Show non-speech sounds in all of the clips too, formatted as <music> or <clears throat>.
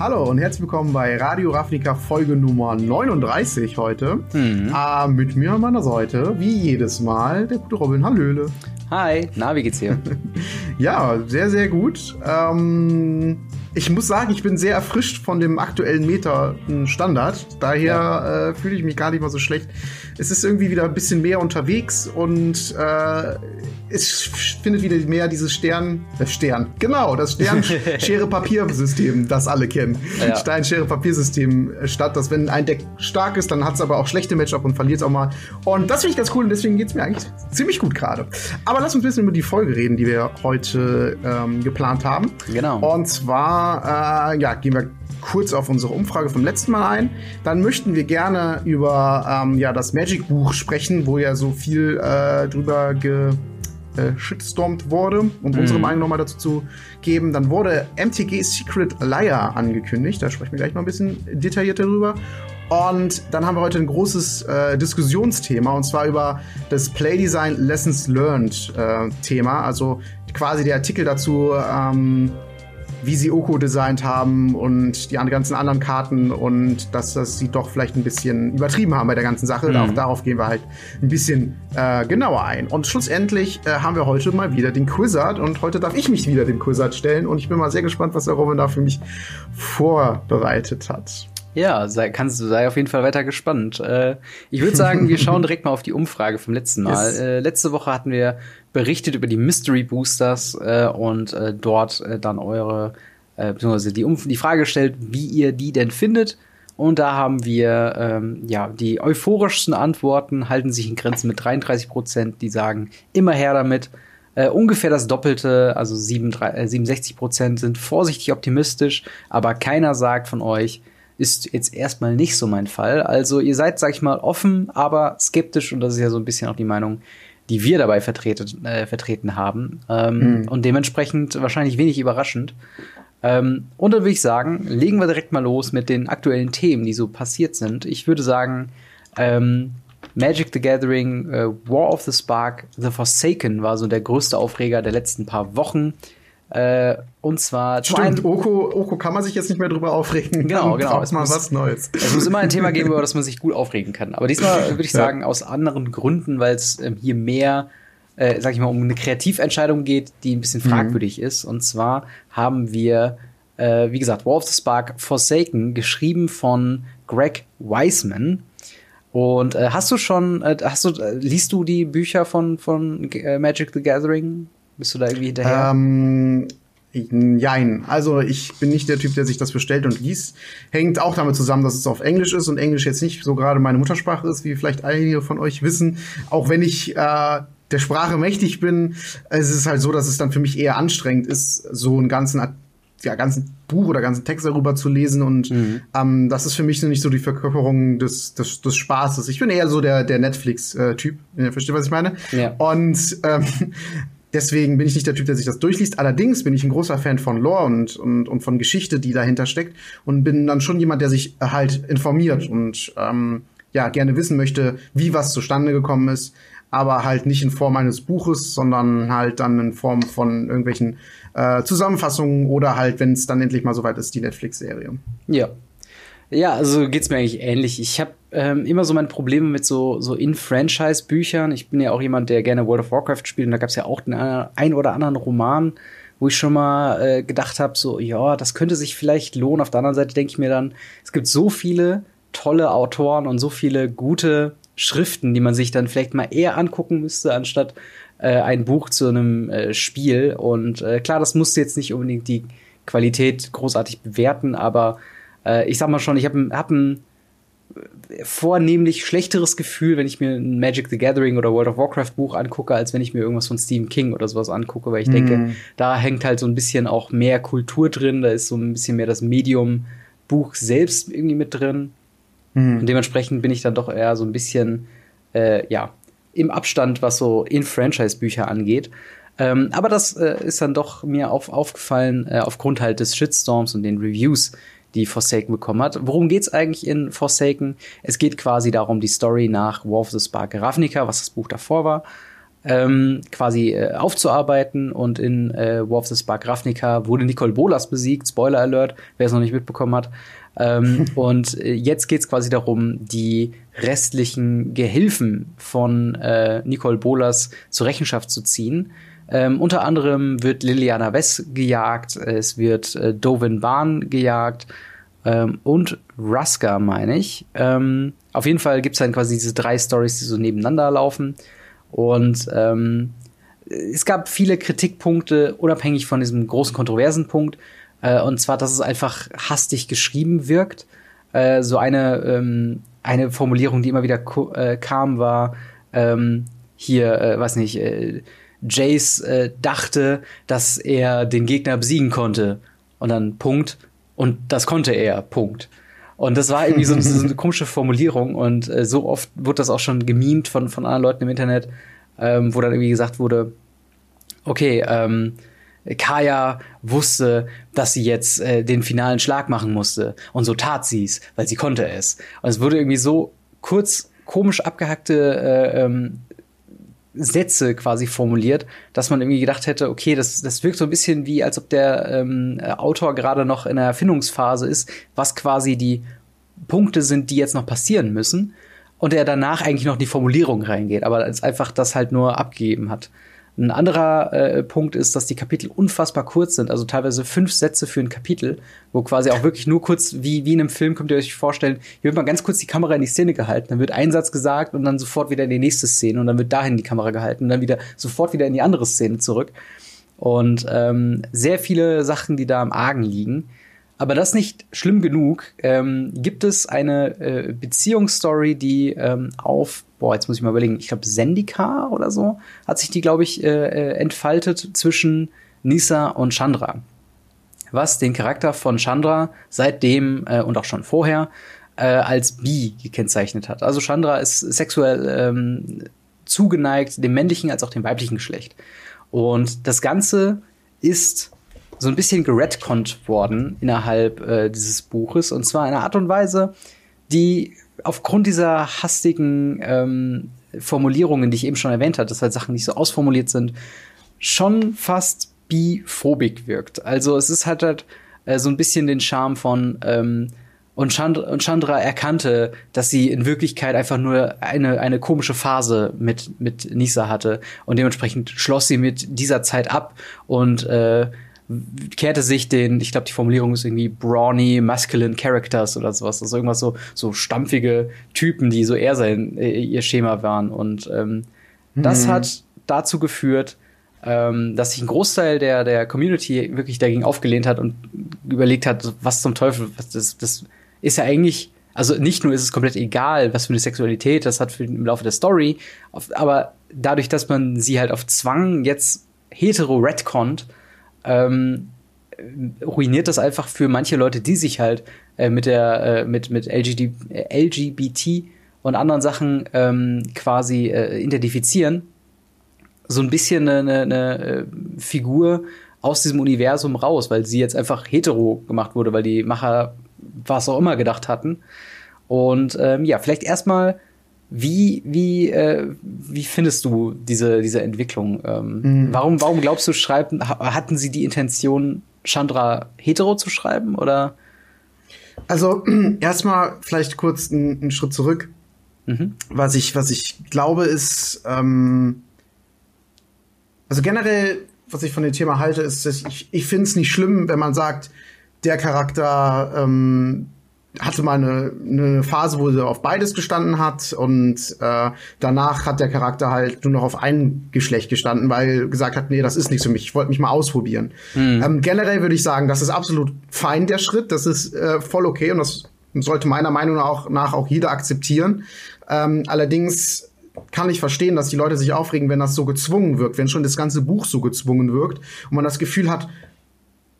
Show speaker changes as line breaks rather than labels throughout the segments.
Hallo und herzlich willkommen bei Radio Ravnica Folge Nummer 39 heute. Mhm. Äh, mit mir an meiner Seite, wie jedes Mal, der gute Robin Hallöle.
Hi, na, wie geht's dir? <laughs>
ja, sehr, sehr gut. Ähm, ich muss sagen, ich bin sehr erfrischt von dem aktuellen Meta-Standard. Daher ja. äh, fühle ich mich gar nicht mal so schlecht. Es ist irgendwie wieder ein bisschen mehr unterwegs und äh, es findet wieder mehr dieses Stern, das Stern, genau, das <laughs> Stern-Schere-Papier-System, das alle kennen. Ja. Stein-Schere-Papier-System äh, statt, dass wenn ein Deck stark ist, dann hat es aber auch schlechte Matchup und verliert es auch mal. Und das finde ich ganz cool und deswegen geht es mir eigentlich ziemlich gut gerade. Aber lass uns ein bisschen über die Folge reden, die wir heute ähm, geplant haben.
Genau.
Und zwar, äh, ja, gehen wir kurz auf unsere Umfrage vom letzten Mal ein. Dann möchten wir gerne über ähm, ja, das Magic-Buch sprechen, wo ja so viel äh, drüber ge äh, shitstormt wurde, um mm. unsere Meinung nochmal dazu zu geben. Dann wurde MTG Secret Liar angekündigt. Da sprechen wir gleich noch ein bisschen detaillierter drüber. Und dann haben wir heute ein großes äh, Diskussionsthema und zwar über das Playdesign Lessons Learned äh, Thema. Also quasi der Artikel dazu, ähm, wie sie Oko designt haben und die ganzen anderen Karten und dass das sie doch vielleicht ein bisschen übertrieben haben bei der ganzen Sache. Mhm. Auch darauf gehen wir halt ein bisschen äh, genauer ein. Und schlussendlich äh, haben wir heute mal wieder den Quizard und heute darf ich mich wieder dem Quizard stellen und ich bin mal sehr gespannt, was der Robin da für mich vorbereitet hat.
Ja, sei, kannst sei auf jeden Fall weiter gespannt. Äh, ich würde sagen, wir schauen <laughs> direkt mal auf die Umfrage vom letzten Mal. Yes. Äh, letzte Woche hatten wir berichtet über die Mystery Boosters äh, und äh, dort äh, dann eure, äh, beziehungsweise die, Umf die Frage gestellt, wie ihr die denn findet. Und da haben wir ähm, ja die euphorischsten Antworten halten sich in Grenzen mit 33 Prozent, die sagen immer her damit. Äh, ungefähr das Doppelte, also 67, 67 Prozent sind vorsichtig optimistisch, aber keiner sagt von euch, ist jetzt erstmal nicht so mein Fall. Also ihr seid, sag ich mal, offen, aber skeptisch und das ist ja so ein bisschen auch die Meinung, die wir dabei vertreten, äh, vertreten haben. Ähm, mhm. Und dementsprechend wahrscheinlich wenig überraschend. Ähm, und dann würde ich sagen, legen wir direkt mal los mit den aktuellen Themen, die so passiert sind. Ich würde sagen, ähm, Magic the Gathering, äh, War of the Spark, The Forsaken war so der größte Aufreger der letzten paar Wochen. Äh, und zwar.
Stimmt, Oko, Oko kann man sich jetzt nicht mehr drüber aufregen.
Genau, genau. Es mal muss, was Neues. Es muss immer ein Thema geben, über das man sich gut aufregen kann. Aber diesmal <laughs> würde ich sagen, ja. aus anderen Gründen, weil es ähm, hier mehr, äh, sag ich mal, um eine Kreativentscheidung geht, die ein bisschen mhm. fragwürdig mhm. ist. Und zwar haben wir, äh, wie gesagt, War of the Spark Forsaken, geschrieben von Greg Wiseman. Und äh, hast du schon, äh, hast du, äh, liest du die Bücher von, von äh, Magic the Gathering? Bist du da irgendwie hinterher?
Ähm, Jein. Also ich bin nicht der Typ, der sich das bestellt und liest. Hängt auch damit zusammen, dass es auf Englisch ist und Englisch jetzt nicht so gerade meine Muttersprache ist, wie vielleicht einige von euch wissen. Auch wenn ich äh, der Sprache mächtig bin, es ist halt so, dass es dann für mich eher anstrengend ist, so einen ganzen ja, ganzen Buch oder ganzen Text darüber zu lesen und mhm. ähm, das ist für mich nicht so die Verkörperung des, des, des Spaßes. Ich bin eher so der, der Netflix-Typ, äh, versteht, was ich meine? Ja. Und ähm, Deswegen bin ich nicht der Typ, der sich das durchliest. Allerdings bin ich ein großer Fan von Lore und, und, und von Geschichte, die dahinter steckt. Und bin dann schon jemand, der sich halt informiert und ähm, ja, gerne wissen möchte, wie was zustande gekommen ist. Aber halt nicht in Form eines Buches, sondern halt dann in Form von irgendwelchen äh, Zusammenfassungen oder halt, wenn es dann endlich mal soweit ist, die Netflix-Serie.
Ja, ja, also geht's mir eigentlich ähnlich. Ich habe ähm, immer so meine Probleme mit so, so In-Franchise-Büchern. Ich bin ja auch jemand, der gerne World of Warcraft spielt und da gab's ja auch den ein oder anderen Roman, wo ich schon mal äh, gedacht habe, so, ja, das könnte sich vielleicht lohnen. Auf der anderen Seite denke ich mir dann, es gibt so viele tolle Autoren und so viele gute Schriften, die man sich dann vielleicht mal eher angucken müsste, anstatt äh, ein Buch zu einem äh, Spiel. Und äh, klar, das musste jetzt nicht unbedingt die Qualität großartig bewerten, aber äh, ich sag mal schon, ich habe hab ein vornehmlich schlechteres Gefühl, wenn ich mir ein Magic the Gathering oder World of Warcraft Buch angucke, als wenn ich mir irgendwas von Stephen King oder sowas angucke, weil ich mm. denke, mhm. da hängt halt so ein bisschen auch mehr Kultur drin, da ist so ein bisschen mehr das Medium Buch selbst irgendwie mit drin. Mm. Und dementsprechend bin ich dann doch eher so ein bisschen, äh, ja, im Abstand, was so In-Franchise-Bücher angeht. Ähm, aber das äh, ist dann doch mir auf, aufgefallen, äh, aufgrund halt des Shitstorms und den Reviews, die Forsaken bekommen hat. Worum geht's eigentlich in Forsaken? Es geht quasi darum, die Story nach War of the Spark Ravnica, was das Buch davor war. ähm, quasi äh, aufzuarbeiten. Und in äh, War of the Spark Ravnica wurde Nicole Bolas besiegt. Spoiler Alert, wer es noch nicht mitbekommen hat. Ähm, <laughs> und äh, jetzt geht es quasi darum, die restlichen Gehilfen von äh, Nicole Bolas zur Rechenschaft zu ziehen. Ähm, unter anderem wird Liliana Wess gejagt, es wird äh, Dovin Bahn gejagt ähm, und Ruska, meine ich. Ähm, auf jeden Fall gibt es dann quasi diese drei Stories, die so nebeneinander laufen. Und ähm, es gab viele Kritikpunkte, unabhängig von diesem großen kontroversen Punkt. Äh, und zwar, dass es einfach hastig geschrieben wirkt. Äh, so eine, ähm, eine Formulierung, die immer wieder äh, kam, war ähm, hier, äh, weiß nicht, äh, Jace äh, dachte, dass er den Gegner besiegen konnte. Und dann Punkt. Und das konnte er. Punkt. Und das war irgendwie so, so eine <laughs> komische Formulierung. Und äh, so oft wurde das auch schon gemimt von, von anderen Leuten im Internet, ähm, wo dann irgendwie gesagt wurde, okay, ähm, Kaya wusste, dass sie jetzt äh, den finalen Schlag machen musste. Und so tat sie es, weil sie konnte es. Und es wurde irgendwie so kurz komisch abgehackte äh, ähm, Sätze quasi formuliert, dass man irgendwie gedacht hätte, okay, das, das wirkt so ein bisschen wie, als ob der ähm, Autor gerade noch in der Erfindungsphase ist, was quasi die Punkte sind, die jetzt noch passieren müssen. Und er danach eigentlich noch in die Formulierung reingeht, aber als einfach das halt nur abgegeben hat. Ein anderer äh, Punkt ist, dass die Kapitel unfassbar kurz sind, also teilweise fünf Sätze für ein Kapitel, wo quasi auch wirklich nur kurz, wie, wie in einem Film, könnt ihr euch vorstellen, hier wird mal ganz kurz die Kamera in die Szene gehalten, dann wird ein Satz gesagt und dann sofort wieder in die nächste Szene und dann wird dahin die Kamera gehalten und dann wieder sofort wieder in die andere Szene zurück. Und ähm, sehr viele Sachen, die da am Argen liegen. Aber das nicht schlimm genug, ähm, gibt es eine äh, Beziehungsstory, die ähm, auf, boah, jetzt muss ich mal überlegen, ich glaube Sendika oder so, hat sich die, glaube ich, äh, äh, entfaltet zwischen Nisa und Chandra. Was den Charakter von Chandra seitdem äh, und auch schon vorher äh, als bi gekennzeichnet hat. Also Chandra ist sexuell ähm, zugeneigt dem männlichen als auch dem weiblichen Geschlecht. Und das Ganze ist so ein bisschen geredconnt worden innerhalb äh, dieses Buches. Und zwar in einer Art und Weise, die aufgrund dieser hastigen ähm, Formulierungen, die ich eben schon erwähnt habe, dass halt Sachen nicht so ausformuliert sind, schon fast biphobik wirkt. Also es ist halt halt äh, so ein bisschen den Charme von ähm, und Chandra, und Chandra erkannte, dass sie in Wirklichkeit einfach nur eine, eine komische Phase mit, mit Nisa hatte. Und dementsprechend schloss sie mit dieser Zeit ab und äh, kehrte sich den, ich glaube, die Formulierung ist irgendwie brawny, masculine characters oder sowas. Also irgendwas so, so stampfige Typen, die so eher sein, äh, ihr Schema waren. Und ähm, mhm. das hat dazu geführt, ähm, dass sich ein Großteil der, der Community wirklich dagegen aufgelehnt hat und überlegt hat, was zum Teufel, was das, das ist ja eigentlich, also nicht nur ist es komplett egal, was für eine Sexualität das hat für, im Laufe der Story, aber dadurch, dass man sie halt auf Zwang jetzt hetero retconnt, ähm, ruiniert das einfach für manche Leute, die sich halt äh, mit der äh, mit mit LGD, LGBT und anderen Sachen ähm, quasi äh, identifizieren, so ein bisschen eine, eine äh, Figur aus diesem Universum raus, weil sie jetzt einfach hetero gemacht wurde, weil die Macher was auch immer gedacht hatten. Und ähm, ja, vielleicht erstmal wie, wie, äh, wie findest du diese, diese Entwicklung? Ähm, mhm. warum, warum glaubst du, schreiben, hatten sie die Intention, Chandra hetero zu schreiben oder?
Also <clears throat> erstmal vielleicht kurz einen, Schritt zurück. Mhm. Was ich, was ich glaube, ist, ähm, also generell, was ich von dem Thema halte, ist, dass ich, ich finde es nicht schlimm, wenn man sagt, der Charakter ähm, hatte mal eine, eine Phase, wo sie auf beides gestanden hat und äh, danach hat der Charakter halt nur noch auf ein Geschlecht gestanden, weil gesagt hat, nee, das ist nichts für mich, ich wollte mich mal ausprobieren. Mhm. Ähm, generell würde ich sagen, das ist absolut fein, der Schritt, das ist äh, voll okay und das sollte meiner Meinung nach, nach auch jeder akzeptieren. Ähm, allerdings kann ich verstehen, dass die Leute sich aufregen, wenn das so gezwungen wirkt, wenn schon das ganze Buch so gezwungen wirkt und man das Gefühl hat,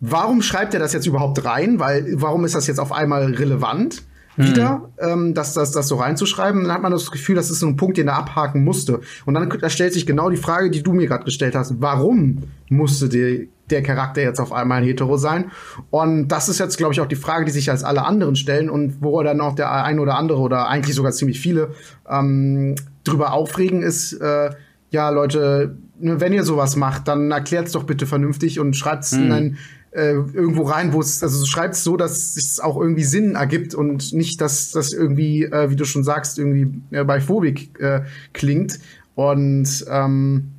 warum schreibt er das jetzt überhaupt rein? Weil, warum ist das jetzt auf einmal relevant? wieder, mhm. ähm, das, das, das so reinzuschreiben, dann hat man das Gefühl, das ist so ein Punkt, den er abhaken musste. Und dann da stellt sich genau die Frage, die du mir gerade gestellt hast. Warum musste die, der Charakter jetzt auf einmal ein Hetero sein? Und das ist jetzt, glaube ich, auch die Frage, die sich als alle anderen stellen und wo dann auch der ein oder andere oder eigentlich sogar ziemlich viele ähm, drüber aufregen, ist, äh, ja, Leute, ne, wenn ihr sowas macht, dann erklärt's doch bitte vernünftig und schreibt's hm. in ein äh, irgendwo rein, wo es, also schreibt es so, dass es auch irgendwie Sinn ergibt und nicht, dass das irgendwie, äh, wie du schon sagst, irgendwie äh, bei Phobik äh, klingt. Und ähm,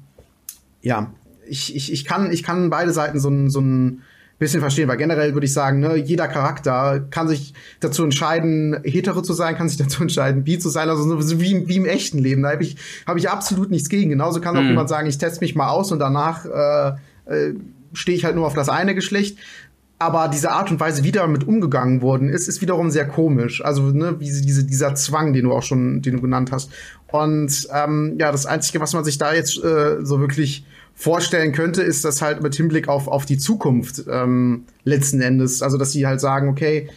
ja, ich, ich, ich, kann, ich kann beide Seiten so ein, so ein bisschen verstehen, weil generell würde ich sagen, ne, jeder Charakter kann sich dazu entscheiden, hetero zu sein, kann sich dazu entscheiden, bi zu sein, also so wie, wie im echten Leben. Da habe ich, hab ich absolut nichts gegen. Genauso kann auch mhm. jemand sagen, ich teste mich mal aus und danach äh, äh, stehe ich halt nur auf das eine Geschlecht. Aber diese Art und Weise, wie damit umgegangen worden ist, ist wiederum sehr komisch. Also, ne, wie diese, dieser Zwang, den du auch schon, den du genannt hast. Und ähm, ja, das Einzige, was man sich da jetzt äh, so wirklich vorstellen könnte, ist das halt mit Hinblick auf, auf die Zukunft ähm, letzten Endes. Also, dass sie halt sagen, okay,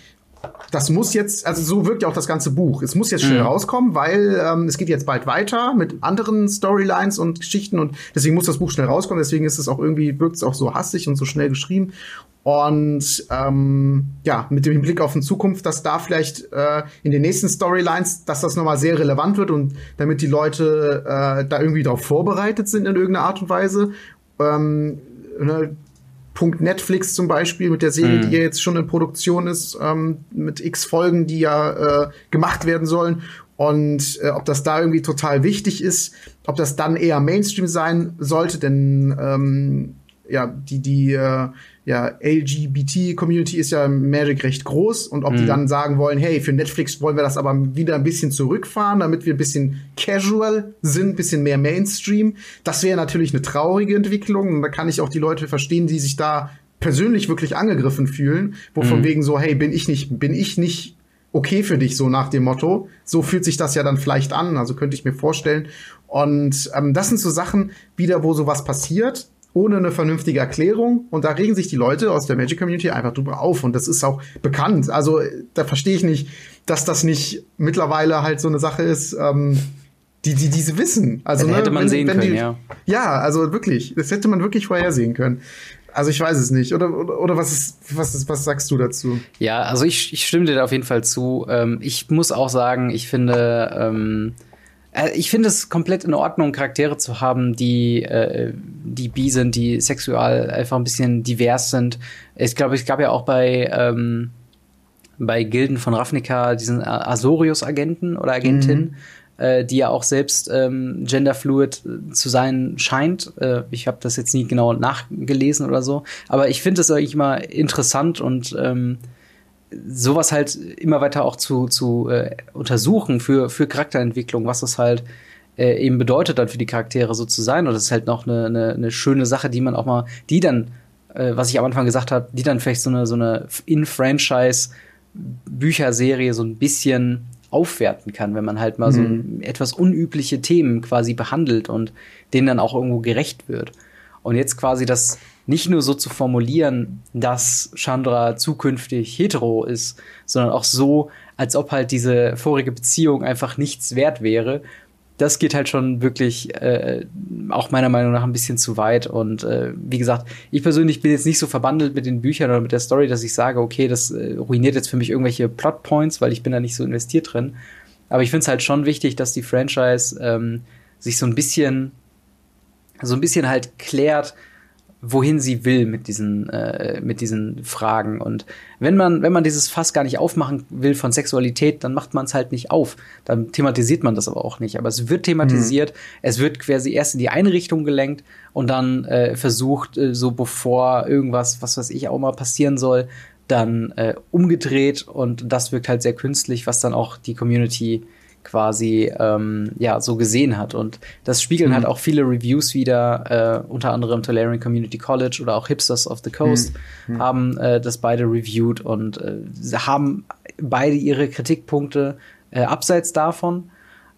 das muss jetzt, also so wirkt ja auch das ganze Buch. Es muss jetzt schnell mhm. rauskommen, weil ähm, es geht jetzt bald weiter mit anderen Storylines und Geschichten und deswegen muss das Buch schnell rauskommen. Deswegen ist es auch irgendwie, wirkt es auch so hastig und so schnell geschrieben. Und ähm, ja, mit dem Blick auf die Zukunft, dass da vielleicht äh, in den nächsten Storylines, dass das nochmal sehr relevant wird und damit die Leute äh, da irgendwie darauf vorbereitet sind in irgendeiner Art und Weise. Ähm, ne, Punkt Netflix zum Beispiel mit der Serie, mhm. die ja jetzt schon in Produktion ist, ähm, mit x Folgen, die ja äh, gemacht werden sollen. Und äh, ob das da irgendwie total wichtig ist, ob das dann eher Mainstream sein sollte, denn ähm, ja, die, die äh, ja, LGBT-Community ist ja Magic recht groß und ob mhm. die dann sagen wollen, hey, für Netflix wollen wir das aber wieder ein bisschen zurückfahren, damit wir ein bisschen casual sind, ein bisschen mehr Mainstream. Das wäre natürlich eine traurige Entwicklung und da kann ich auch die Leute verstehen, die sich da persönlich wirklich angegriffen fühlen, wo mhm. von wegen so, hey, bin ich nicht, bin ich nicht okay für dich, so nach dem Motto. So fühlt sich das ja dann vielleicht an, also könnte ich mir vorstellen. Und ähm, das sind so Sachen wieder, wo sowas passiert ohne eine vernünftige Erklärung. Und da regen sich die Leute aus der Magic Community einfach drüber auf. Und das ist auch bekannt. Also da verstehe ich nicht, dass das nicht mittlerweile halt so eine Sache ist, ähm, die, die diese wissen. Also
ne, hätte man
wenn,
sehen
wenn
können,
die,
ja.
Ja, also wirklich. Das hätte man wirklich vorhersehen können. Also ich weiß es nicht. Oder, oder, oder was, ist, was, ist, was sagst du dazu?
Ja, also ich, ich stimme dir da auf jeden Fall zu. Ähm, ich muss auch sagen, ich finde, ähm, äh, ich finde es komplett in Ordnung, Charaktere zu haben, die, äh, die bi sind, die sexual einfach ein bisschen divers sind. Ich glaube, es gab ja auch bei, ähm, bei Gilden von Ravnica diesen Azorius-Agenten oder Agentin, mhm. äh, die ja auch selbst ähm, genderfluid äh, zu sein scheint. Äh, ich habe das jetzt nie genau nachgelesen oder so. Aber ich finde es eigentlich immer interessant und ähm, sowas halt immer weiter auch zu, zu äh, untersuchen für, für Charakterentwicklung, was das halt äh, eben bedeutet dann für die Charaktere so zu sein. Und das ist halt noch eine, eine, eine schöne Sache, die man auch mal, die dann, äh, was ich am Anfang gesagt habe, die dann vielleicht so eine, so eine In-Franchise Bücherserie so ein bisschen aufwerten kann, wenn man halt mal mhm. so etwas unübliche Themen quasi behandelt und denen dann auch irgendwo gerecht wird. Und jetzt quasi das nicht nur so zu formulieren, dass Chandra zukünftig hetero ist, sondern auch so, als ob halt diese vorige Beziehung einfach nichts wert wäre. Das geht halt schon wirklich äh, auch meiner Meinung nach ein bisschen zu weit. Und äh, wie gesagt, ich persönlich bin jetzt nicht so verbandelt mit den Büchern oder mit der Story, dass ich sage, okay, das äh, ruiniert jetzt für mich irgendwelche Plotpoints, weil ich bin da nicht so investiert drin. Aber ich finde es halt schon wichtig, dass die Franchise ähm, sich so ein bisschen, so ein bisschen halt klärt, wohin sie will mit diesen äh, mit diesen Fragen und wenn man wenn man dieses Fass gar nicht aufmachen will von Sexualität, dann macht man es halt nicht auf. Dann thematisiert man das aber auch nicht. Aber es wird thematisiert, mhm. es wird quasi erst in die eine Richtung gelenkt und dann äh, versucht äh, so bevor irgendwas, was weiß ich auch mal passieren soll, dann äh, umgedreht und das wirkt halt sehr künstlich, was dann auch die Community quasi ähm, ja so gesehen hat und das spiegeln mhm. halt auch viele Reviews wieder äh, unter anderem Tolarian Community College oder auch Hipsters of the Coast mhm. mhm. haben äh, das beide reviewed und äh, haben beide ihre Kritikpunkte äh, abseits davon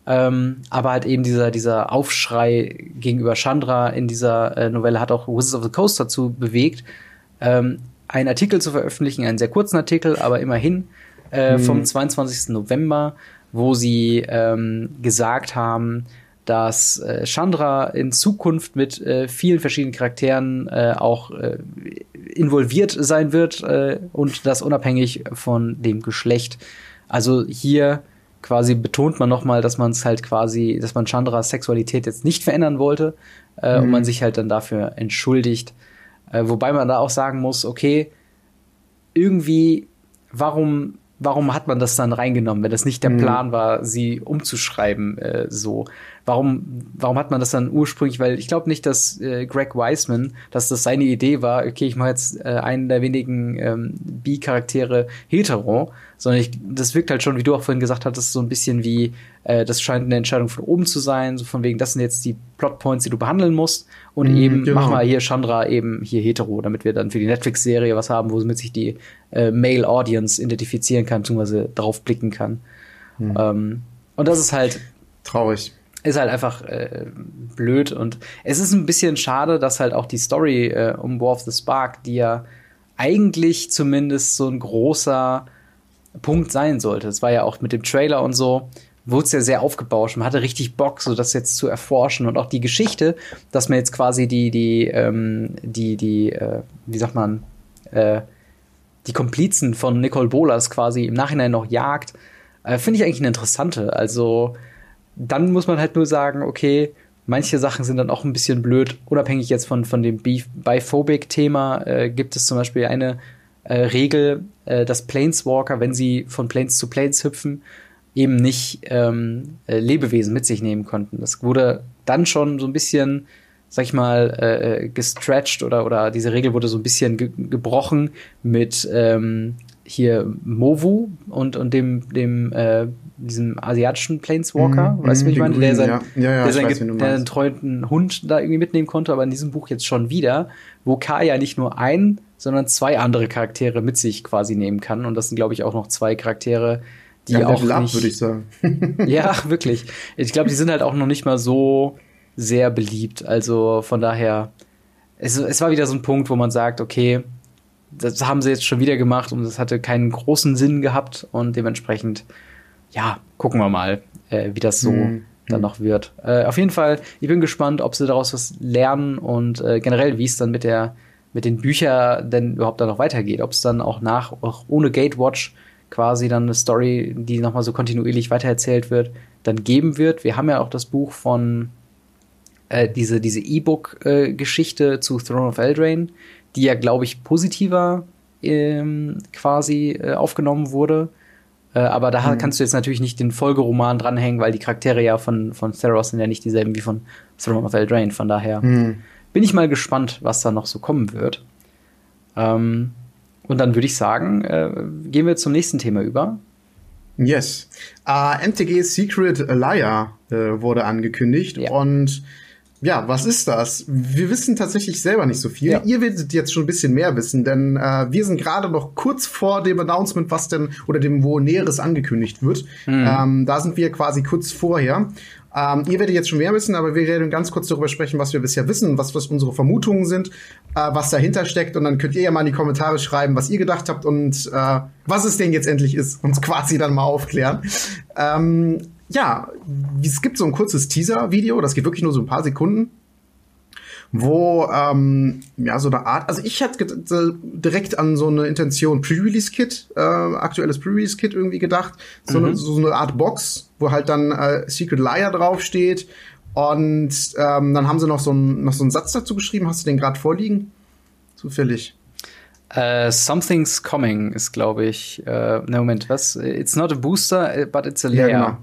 ähm, aber halt eben dieser dieser Aufschrei gegenüber Chandra in dieser äh, Novelle hat auch Wizards of the Coast dazu bewegt ähm, einen Artikel zu veröffentlichen einen sehr kurzen Artikel aber immerhin äh, mhm. vom 22. November wo sie ähm, gesagt haben, dass äh, Chandra in Zukunft mit äh, vielen verschiedenen Charakteren äh, auch äh, involviert sein wird äh, und das unabhängig von dem Geschlecht. Also hier quasi betont man nochmal, dass man es halt quasi, dass man Chandras Sexualität jetzt nicht verändern wollte äh, mhm. und man sich halt dann dafür entschuldigt. Wobei man da auch sagen muss, okay, irgendwie, warum warum hat man das dann reingenommen, wenn das nicht der mhm. Plan war, sie umzuschreiben äh, so? Warum, warum hat man das dann ursprünglich? Weil ich glaube nicht, dass äh, Greg Wiseman, dass das seine Idee war, okay, ich mache jetzt äh, einen der wenigen ähm, B-Charaktere hetero, sondern ich, das wirkt halt schon, wie du auch vorhin gesagt hattest, so ein bisschen wie, äh, das scheint eine Entscheidung von oben zu sein, so von wegen, das sind jetzt die Plotpoints, die du behandeln musst und mhm, eben genau. mach mal hier Chandra eben hier hetero, damit wir dann für die Netflix-Serie was haben, womit sich die äh, Male Audience identifizieren kann, beziehungsweise drauf blicken kann. Mhm. Ähm, und das ist halt
traurig
ist halt einfach äh, blöd und es ist ein bisschen schade, dass halt auch die Story äh, um War of the Spark, die ja eigentlich zumindest so ein großer Punkt sein sollte. Es war ja auch mit dem Trailer und so, wurde es ja sehr aufgebauscht. Man hatte richtig Bock, so das jetzt zu erforschen und auch die Geschichte, dass man jetzt quasi die, die, ähm, die, die, äh, wie sagt man, äh, die Komplizen von Nicole Bolas quasi im Nachhinein noch jagt, äh, finde ich eigentlich eine interessante. Also, dann muss man halt nur sagen, okay, manche Sachen sind dann auch ein bisschen blöd. Unabhängig jetzt von, von dem Biphobic-Thema äh, gibt es zum Beispiel eine äh, Regel, äh, dass Planeswalker, wenn sie von Planes zu Planes hüpfen, eben nicht ähm, äh, Lebewesen mit sich nehmen konnten. Das wurde dann schon so ein bisschen, sag ich mal, äh, äh gestretched oder, oder diese Regel wurde so ein bisschen ge gebrochen mit ähm, hier Movu und, und dem, dem äh, diesem asiatischen Planeswalker, mm, weißt du, wie ich meine? Der, sein, ja. Ja, ja, der, sein, weiß, der einen treuen Hund da irgendwie mitnehmen konnte, aber in diesem Buch jetzt schon wieder, wo Kaya nicht nur ein, sondern zwei andere Charaktere mit sich quasi nehmen kann. Und das sind, glaube ich, auch noch zwei Charaktere, die ja, auch Level nicht, würde ich sagen. <laughs> ja, wirklich. Ich glaube, die sind halt auch noch nicht mal so sehr beliebt. Also von daher, es, es war wieder so ein Punkt, wo man sagt, okay, das haben sie jetzt schon wieder gemacht und das hatte keinen großen Sinn gehabt und dementsprechend, ja, gucken wir mal, äh, wie das so mhm. dann noch wird. Äh, auf jeden Fall, ich bin gespannt, ob sie daraus was lernen und äh, generell, wie es dann mit der mit den Büchern denn überhaupt dann noch weitergeht, ob es dann auch nach auch ohne Gatewatch quasi dann eine Story, die nochmal so kontinuierlich weitererzählt wird, dann geben wird. Wir haben ja auch das Buch von äh, diese diese E-Book-Geschichte zu Throne of Eldraine, die ja, glaube ich, positiver ähm, quasi äh, aufgenommen wurde. Äh, aber da mhm. kannst du jetzt natürlich nicht den Folgeroman dranhängen, weil die Charaktere ja von, von Theros sind ja nicht dieselben wie von Throne of Eldraine. Von daher mhm. bin ich mal gespannt, was da noch so kommen wird. Ähm, und dann würde ich sagen, äh, gehen wir zum nächsten Thema über.
Yes. Uh, äh, MTG Secret Liar äh, wurde angekündigt ja. und ja, was ist das? Wir wissen tatsächlich selber nicht so viel. Ja. Ihr werdet jetzt schon ein bisschen mehr wissen, denn äh, wir sind gerade noch kurz vor dem Announcement, was denn oder dem, wo Näheres angekündigt wird. Mhm. Ähm, da sind wir quasi kurz vorher. Ähm, ihr werdet jetzt schon mehr wissen, aber wir werden ganz kurz darüber sprechen, was wir bisher wissen, was, was unsere Vermutungen sind, äh, was dahinter steckt. Und dann könnt ihr ja mal in die Kommentare schreiben, was ihr gedacht habt und äh, was es denn jetzt endlich ist, uns quasi dann mal aufklären. Ähm, ja, es gibt so ein kurzes Teaser-Video, das geht wirklich nur so ein paar Sekunden, wo ähm, ja so eine Art, also ich hatte direkt an so eine Intention Pre-Release-Kit, äh, aktuelles Pre-Release-Kit irgendwie gedacht, so, mhm. eine, so eine Art Box, wo halt dann äh, Secret Liar draufsteht und ähm, dann haben sie noch so, ein, noch so einen Satz dazu geschrieben. Hast du den gerade vorliegen? Zufällig.
Uh, something's coming ist, glaube ich. Uh, no, Moment, was? It's not a booster, but it's a layer. Ja, genau.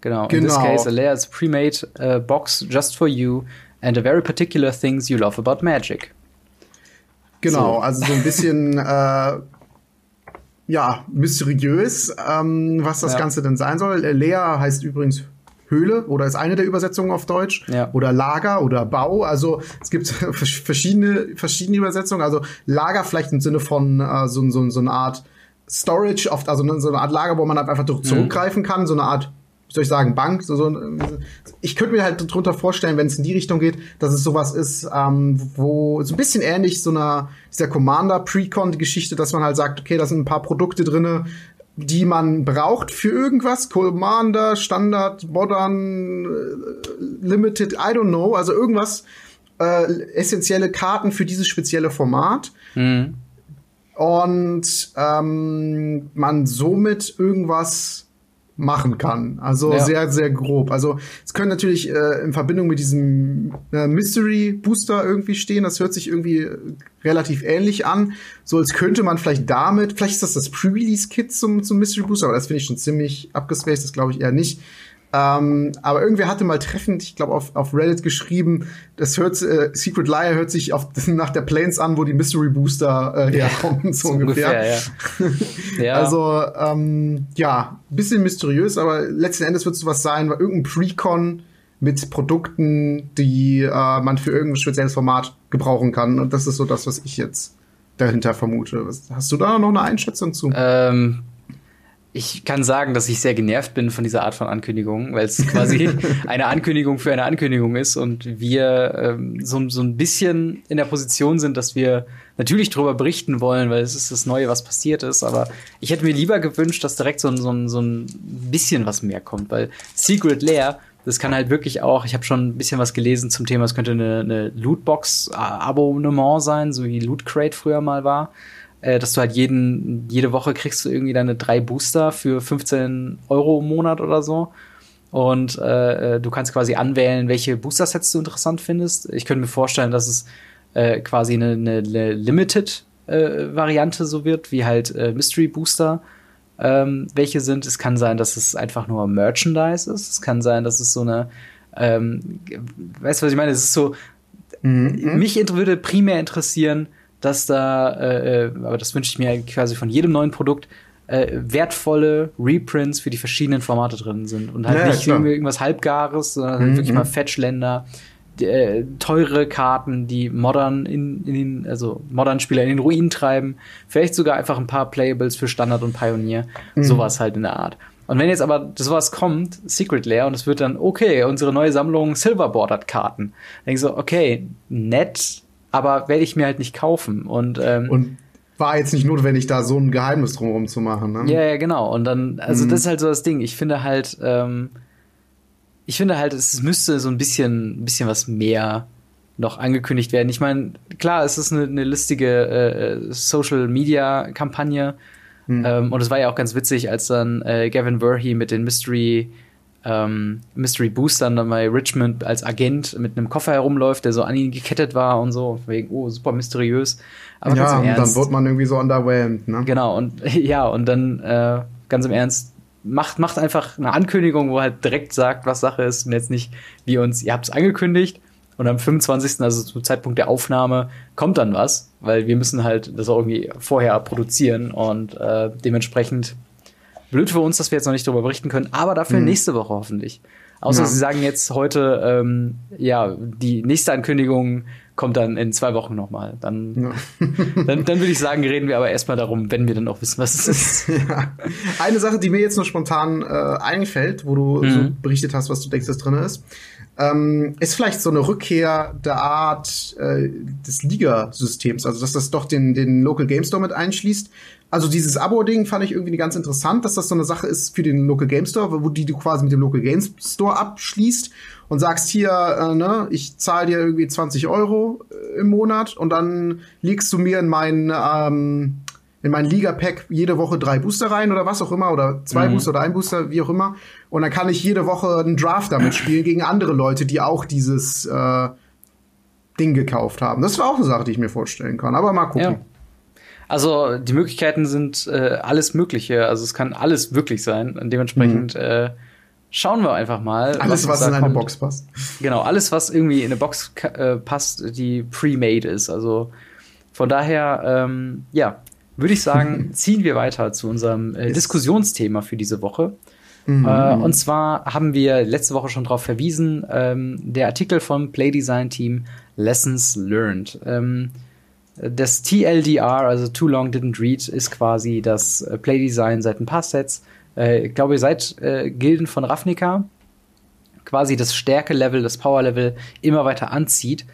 Genau. genau. In this case, a layer is a pre-made uh, box just for you and a very particular things you love about magic.
Genau, so. also so ein bisschen <laughs> äh, ja mysteriös, ähm, was das ja. Ganze denn sein soll. Lea heißt übrigens Höhle oder ist eine der Übersetzungen auf Deutsch ja. oder Lager oder Bau. Also es gibt <laughs> verschiedene verschiedene Übersetzungen. Also Lager vielleicht im Sinne von äh, so, so, so eine Art Storage, oft also so eine Art Lager, wo man einfach mhm. zurückgreifen kann, so eine Art wie soll ich sagen, Bank. So, so, ich könnte mir halt drunter vorstellen, wenn es in die Richtung geht, dass es sowas ist, ähm, wo so ein bisschen ähnlich so einer dieser Commander Precon-Geschichte, dass man halt sagt, okay, da sind ein paar Produkte drinne, die man braucht für irgendwas, Commander, Standard, Modern, äh, Limited, I don't know, also irgendwas äh, essentielle Karten für dieses spezielle Format. Mhm. Und ähm, man somit irgendwas machen kann. Also ja. sehr, sehr grob. Also es können natürlich äh, in Verbindung mit diesem äh, Mystery Booster irgendwie stehen. Das hört sich irgendwie äh, relativ ähnlich an. So als könnte man vielleicht damit, vielleicht ist das das Pre-Release-Kit zum, zum Mystery Booster, aber das finde ich schon ziemlich abgespaced, das glaube ich eher nicht. Ähm, aber irgendwer hatte mal treffend, ich glaube, auf, auf Reddit geschrieben, das hört äh, Secret Liar hört sich auf, <laughs> nach der Plains an, wo die Mystery Booster äh, herkommen, <laughs> so, so ungefähr. ungefähr ja. <laughs> ja. Also, ähm, ja, bisschen mysteriös, aber letzten Endes wird es was sein, weil irgendein Precon mit Produkten, die äh, man für irgendein spezielles Format gebrauchen kann. Und das ist so das, was ich jetzt dahinter vermute. Hast du da noch eine Einschätzung zu?
Ähm ich kann sagen, dass ich sehr genervt bin von dieser Art von Ankündigung, weil es quasi <laughs> eine Ankündigung für eine Ankündigung ist und wir ähm, so, so ein bisschen in der Position sind, dass wir natürlich darüber berichten wollen, weil es ist das Neue, was passiert ist. Aber ich hätte mir lieber gewünscht, dass direkt so, so, so ein bisschen was mehr kommt, weil Secret Lair, das kann halt wirklich auch, ich habe schon ein bisschen was gelesen zum Thema, es könnte eine, eine Lootbox-Abonnement sein, so wie Loot Crate früher mal war äh, dass du halt jeden, jede Woche kriegst du irgendwie deine drei Booster für 15 Euro im Monat oder so. Und äh, äh, du kannst quasi anwählen, welche Booster-Sets du interessant findest. Ich könnte mir vorstellen, dass es äh, quasi eine, eine, Limited-Variante äh, so wird, wie halt äh, Mystery Booster. Ähm, welche sind. Es kann sein, dass es einfach nur Merchandise ist. Es kann sein, dass es so eine, ähm, weißt du, was ich meine? Es ist so, mhm. mich würde primär interessieren, dass da, äh, äh, aber das wünsche ich mir quasi von jedem neuen Produkt, äh, wertvolle Reprints für die verschiedenen Formate drin sind. Und halt ja, nicht klar. irgendwas Halbgares, sondern halt mhm. wirklich mal Fetchländer, äh, teure Karten, die modern in, in den, also modern Spieler in den Ruinen treiben. Vielleicht sogar einfach ein paar Playables für Standard und Pioneer. Mhm. Sowas halt in der Art. Und wenn jetzt aber sowas kommt, Secret Lair, und es wird dann, okay, unsere neue Sammlung Silver Bordered Karten. Dann denke ich so, okay, nett, aber werde ich mir halt nicht kaufen. Und, ähm,
und war jetzt nicht notwendig, da so ein Geheimnis drumherum zu machen. Ne?
Ja, ja, genau. Und dann, also mhm. das ist halt so das Ding. Ich finde halt, ähm, ich finde halt, es müsste so ein bisschen, ein bisschen was mehr noch angekündigt werden. Ich meine, klar, es ist eine, eine listige äh, Social Media Kampagne. Mhm. Ähm, und es war ja auch ganz witzig, als dann äh, Gavin Verhey mit den Mystery ähm, Mystery Boostern dann bei Richmond als Agent mit einem Koffer herumläuft, der so an ihn gekettet war und so, wegen, oh, super mysteriös.
Aber ja, und dann wird man irgendwie so underwhelmed, ne?
Genau, und <laughs> ja, und dann äh, ganz im Ernst, macht, macht einfach eine Ankündigung, wo halt direkt sagt, was Sache ist und jetzt nicht wie uns, ihr habt es angekündigt und am 25., also zum Zeitpunkt der Aufnahme, kommt dann was, weil wir müssen halt das auch irgendwie vorher produzieren und äh, dementsprechend Blöd für uns, dass wir jetzt noch nicht darüber berichten können, aber dafür mhm. nächste Woche hoffentlich. Außer ja. Sie sagen jetzt heute, ähm, ja, die nächste Ankündigung kommt dann in zwei Wochen nochmal. Dann, ja. <laughs> dann, dann würde ich sagen, reden wir aber erstmal darum, wenn wir dann auch wissen, was es ist. <laughs>
Ja. Eine Sache, die mir jetzt noch spontan äh, einfällt, wo du mhm. so berichtet hast, was du denkst, das drin ist, ähm, ist vielleicht so eine Rückkehr der Art äh, des Liga-Systems, also dass das doch den, den Local Game Store mit einschließt. Also dieses Abo-Ding fand ich irgendwie ganz interessant, dass das so eine Sache ist für den Local Game Store, wo die du quasi mit dem Local Game Store abschließt und sagst hier, äh, ne, ich zahle dir irgendwie 20 Euro äh, im Monat und dann legst du mir in mein ähm, in mein Liga-Pack jede Woche drei Booster rein oder was auch immer oder zwei mhm. Booster oder ein Booster, wie auch immer. Und dann kann ich jede Woche einen Draft damit spielen gegen andere Leute, die auch dieses äh, Ding gekauft haben. Das war auch eine Sache, die ich mir vorstellen kann. Aber mal gucken. Ja.
Also die Möglichkeiten sind äh, alles Mögliche. Also es kann alles wirklich sein. Und dementsprechend mhm. äh, schauen wir einfach mal.
Alles, was, was in eine kommt. Box passt.
Genau, alles, was irgendwie in eine Box äh, passt, die pre-made ist. Also von daher, ähm, ja, würde ich sagen, <laughs> ziehen wir weiter zu unserem äh, Diskussionsthema für diese Woche. Mhm. Äh, und zwar haben wir letzte Woche schon darauf verwiesen, ähm, der Artikel vom Playdesign Team Lessons Learned. Ähm, das TLDR, also Too Long Didn't Read, ist quasi das äh, Playdesign seit ein paar Sets. Äh, ich glaube, seit äh, Gilden von Ravnica quasi das Stärke-Level, das Power-Level immer weiter anzieht.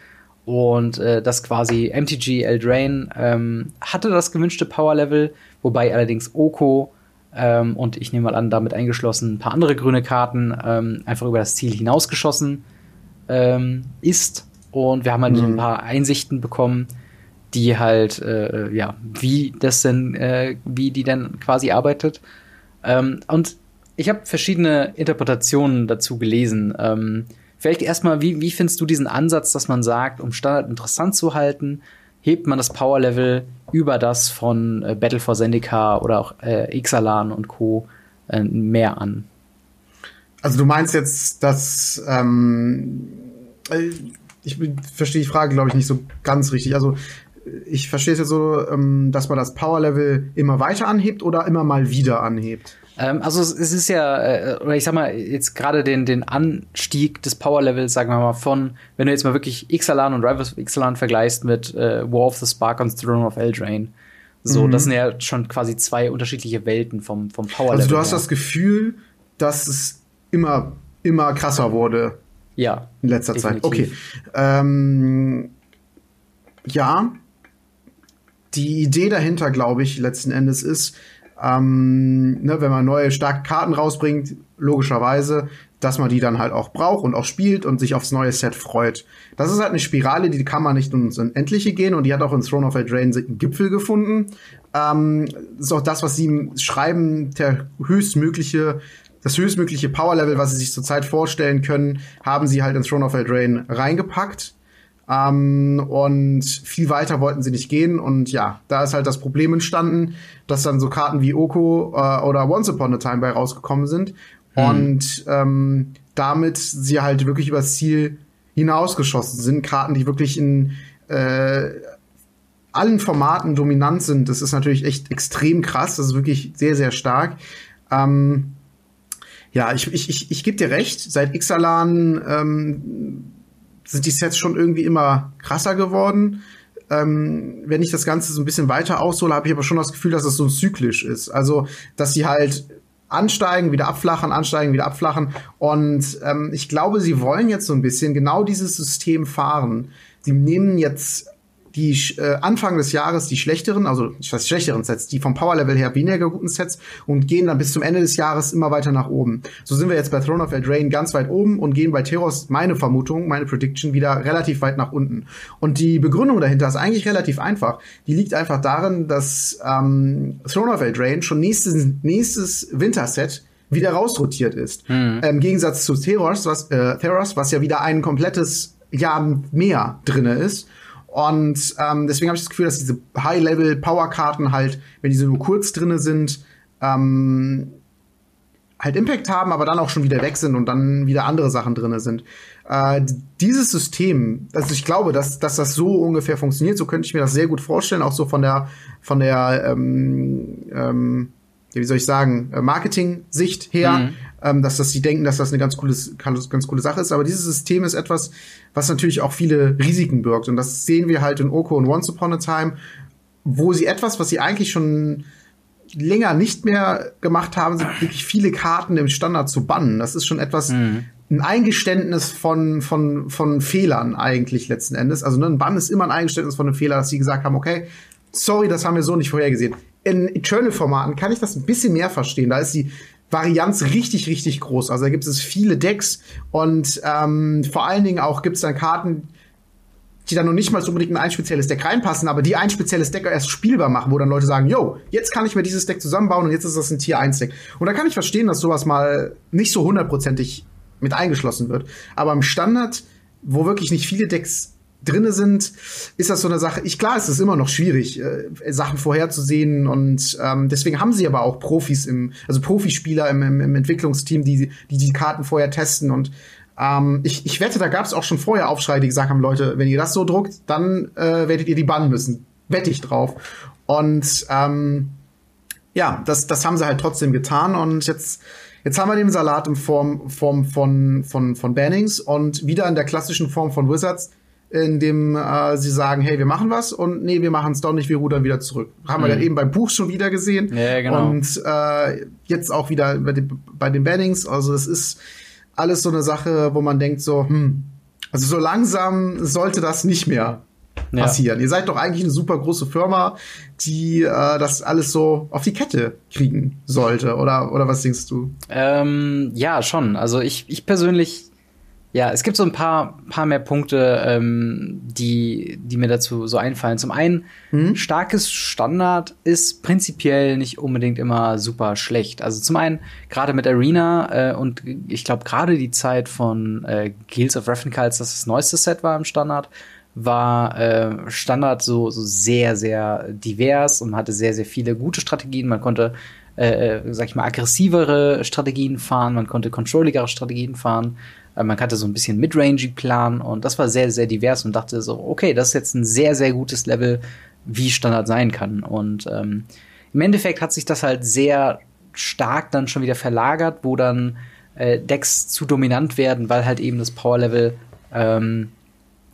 Und äh, das quasi MTG Eldraine ähm, hatte das gewünschte Power-Level, wobei allerdings Oko ähm, und ich nehme mal an, damit eingeschlossen ein paar andere grüne Karten ähm, einfach über das Ziel hinausgeschossen ähm, ist. Und wir haben halt mhm. so ein paar Einsichten bekommen, die halt, äh, ja, wie das denn, äh, wie die denn quasi arbeitet. Ähm, und ich habe verschiedene Interpretationen dazu gelesen. Vielleicht erstmal, wie, wie findest du diesen Ansatz, dass man sagt, um Standard interessant zu halten, hebt man das Power-Level über das von äh, Battle for Zendika oder auch äh, Ixalan und Co. Äh, mehr an?
Also du meinst jetzt, dass ähm, äh, ich verstehe die Frage, glaube ich, nicht so ganz richtig. Also ich verstehe es jetzt so, ähm, dass man das Power-Level immer weiter anhebt oder immer mal wieder anhebt.
Ähm, also es, ist ja, äh, oder ich sag mal, jetzt gerade den, den Anstieg des Power-Levels, sagen wir mal, von, wenn du jetzt mal wirklich Ixalan und Rivals of Ixalan vergleichst mit äh, War of the Spark und Throne of Eldraine. So, mhm. das sind ja schon quasi zwei unterschiedliche Welten vom, vom Power-Level.
Also du hast her. das Gefühl, dass es immer, immer krasser wurde.
Ja.
In letzter definitiv. Zeit. Okay. Ähm, ja. Die Idee dahinter, glaube ich, letzten Endes ist, ähm, ne, wenn man neue starke Karten rausbringt, logischerweise, dass man die dann halt auch braucht und auch spielt und sich aufs neue Set freut. Das ist halt eine Spirale, die kann man nicht ins Unendliche gehen und die hat auch in Throne of Eldraine einen Gipfel gefunden. Ähm, ist auch das, was sie schreiben, der höchstmögliche das höchstmögliche Power-Level, was sie sich zurzeit vorstellen können, haben sie halt in Throne of Eldraine reingepackt. Ähm, und viel weiter wollten sie nicht gehen. Und ja, da ist halt das Problem entstanden, dass dann so Karten wie Oko äh, oder Once Upon a Time bei rausgekommen sind. Hm. Und ähm, damit sie halt wirklich übers Ziel hinausgeschossen sind. Karten, die wirklich in äh, allen Formaten dominant sind. Das ist natürlich echt extrem krass. Das ist wirklich sehr, sehr stark. Ähm, ja, ich, ich, ich, ich gebe dir recht. Seit Ixalan ähm, sind die Sets schon irgendwie immer krasser geworden. Ähm, wenn ich das Ganze so ein bisschen weiter aushole, habe ich aber schon das Gefühl, dass es das so zyklisch ist. Also, dass sie halt ansteigen, wieder abflachen, ansteigen, wieder abflachen. Und ähm, ich glaube, sie wollen jetzt so ein bisschen genau dieses System fahren. Sie nehmen jetzt die äh, Anfang des Jahres die schlechteren, also ich weiß schlechteren Sets, die vom Power Level her weniger guten Sets und gehen dann bis zum Ende des Jahres immer weiter nach oben. So sind wir jetzt bei Throne of Eldraine ganz weit oben und gehen bei Teros, meine Vermutung, meine Prediction, wieder relativ weit nach unten. Und die Begründung dahinter ist eigentlich relativ einfach. Die liegt einfach darin, dass ähm, Throne of Eldraine schon nächstes, nächstes Winterset wieder rausrotiert ist. Mhm. Im Gegensatz zu Theros, was, äh, Theros, was ja wieder ein komplettes Jahr mehr drinne ist. Und ähm, deswegen habe ich das Gefühl, dass diese High-Level-Power-Karten halt, wenn diese nur kurz drinne sind, ähm, halt Impact haben, aber dann auch schon wieder weg sind und dann wieder andere Sachen drinne sind. Äh, dieses System, also ich glaube, dass, dass das so ungefähr funktioniert, so könnte ich mir das sehr gut vorstellen, auch so von der von der ähm, ähm, wie soll ich sagen, äh, Marketing-Sicht her, mhm. Ähm, dass, dass sie denken, dass das eine ganz coole, ganz coole Sache ist. Aber dieses System ist etwas, was natürlich auch viele Risiken birgt. Und das sehen wir halt in Oko und Once Upon a Time, wo sie etwas, was sie eigentlich schon länger nicht mehr gemacht haben, sind wirklich viele Karten im Standard zu bannen. Das ist schon etwas, mhm. ein Eingeständnis von, von, von Fehlern eigentlich letzten Endes. Also ne, ein Bann ist immer ein Eingeständnis von einem Fehler, dass sie gesagt haben, okay, sorry, das haben wir so nicht vorhergesehen in Eternal-Formaten kann ich das ein bisschen mehr verstehen. Da ist die Varianz richtig, richtig groß. Also da gibt es viele Decks und ähm, vor allen Dingen auch gibt es dann Karten, die dann noch nicht mal so unbedingt in ein spezielles Deck reinpassen, aber die ein spezielles Deck erst spielbar machen, wo dann Leute sagen, yo, jetzt kann ich mir dieses Deck zusammenbauen und jetzt ist das ein Tier 1 Deck. Und da kann ich verstehen, dass sowas mal nicht so hundertprozentig mit eingeschlossen wird. Aber im Standard, wo wirklich nicht viele Decks drinne sind, ist das so eine Sache. Ich klar, es ist immer noch schwierig, äh, Sachen vorherzusehen und ähm, deswegen haben sie aber auch Profis im, also Profispieler im, im, im Entwicklungsteam, die, die die Karten vorher testen und ähm, ich, ich wette, da gab es auch schon vorher Aufschrei, die gesagt haben, Leute, wenn ihr das so druckt, dann äh, werdet ihr die bannen müssen. Wette ich drauf. Und ähm, ja, das, das haben sie halt trotzdem getan und jetzt Jetzt haben wir den Salat in Form, Form von, von, von Bannings und wieder in der klassischen Form von Wizards in dem äh, sie sagen, hey, wir machen was und nee, wir machen es doch nicht, wir rudern wieder zurück. Haben mhm. wir ja eben beim Buch schon wieder gesehen.
Ja, genau.
Und äh, jetzt auch wieder bei, den, bei den Bannings. Also es ist alles so eine Sache, wo man denkt so, hm, also so langsam sollte das nicht mehr passieren. Ja. Ihr seid doch eigentlich eine super große Firma, die äh, das alles so auf die Kette kriegen sollte, oder, oder was denkst du?
Ähm, ja, schon. Also ich, ich persönlich Ja, es gibt so ein paar, paar mehr Punkte, ähm, die, die mir dazu so einfallen. Zum einen, mhm. starkes Standard ist prinzipiell nicht unbedingt immer super schlecht. Also zum einen, gerade mit Arena äh, und ich glaube gerade die Zeit von äh, Guilds of Ravnica, das das neueste Set war im Standard, war äh, Standard so, so sehr, sehr divers und hatte sehr, sehr viele gute Strategien. Man konnte äh, äh sag ich mal, aggressivere Strategien fahren, man konnte controlligere Strategien fahren. Äh, man hatte so ein bisschen Midrange-Plan und das war sehr, sehr divers und dachte so, okay, das ist jetzt ein sehr, sehr gutes Level, wie Standard sein kann. Und ähm, im Endeffekt hat sich das halt sehr stark dann schon wieder verlagert, wo dann äh, Decks zu dominant werden, weil halt eben das Power-Level ähm,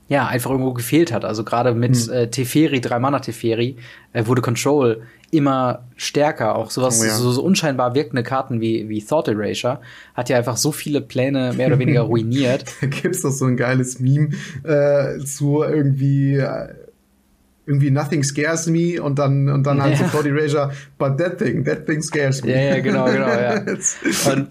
ja, einfach irgendwo gefehlt hat. Also gerade mit hm. äh, Teferi, drei Mana Teferi, äh, wurde Control immer stärker. Auch sowas, oh, ja. so, so unscheinbar wirkende Karten wie, wie Thought Erasure hat ja einfach so viele Pläne mehr oder weniger <laughs> ruiniert.
da gibt's doch so ein geiles Meme äh, zu irgendwie äh, irgendwie Nothing scares me und dann und dann halt ja. so Thought Erasure, but that thing, that thing scares me.
Ja, ja, genau, genau, ja. <laughs> und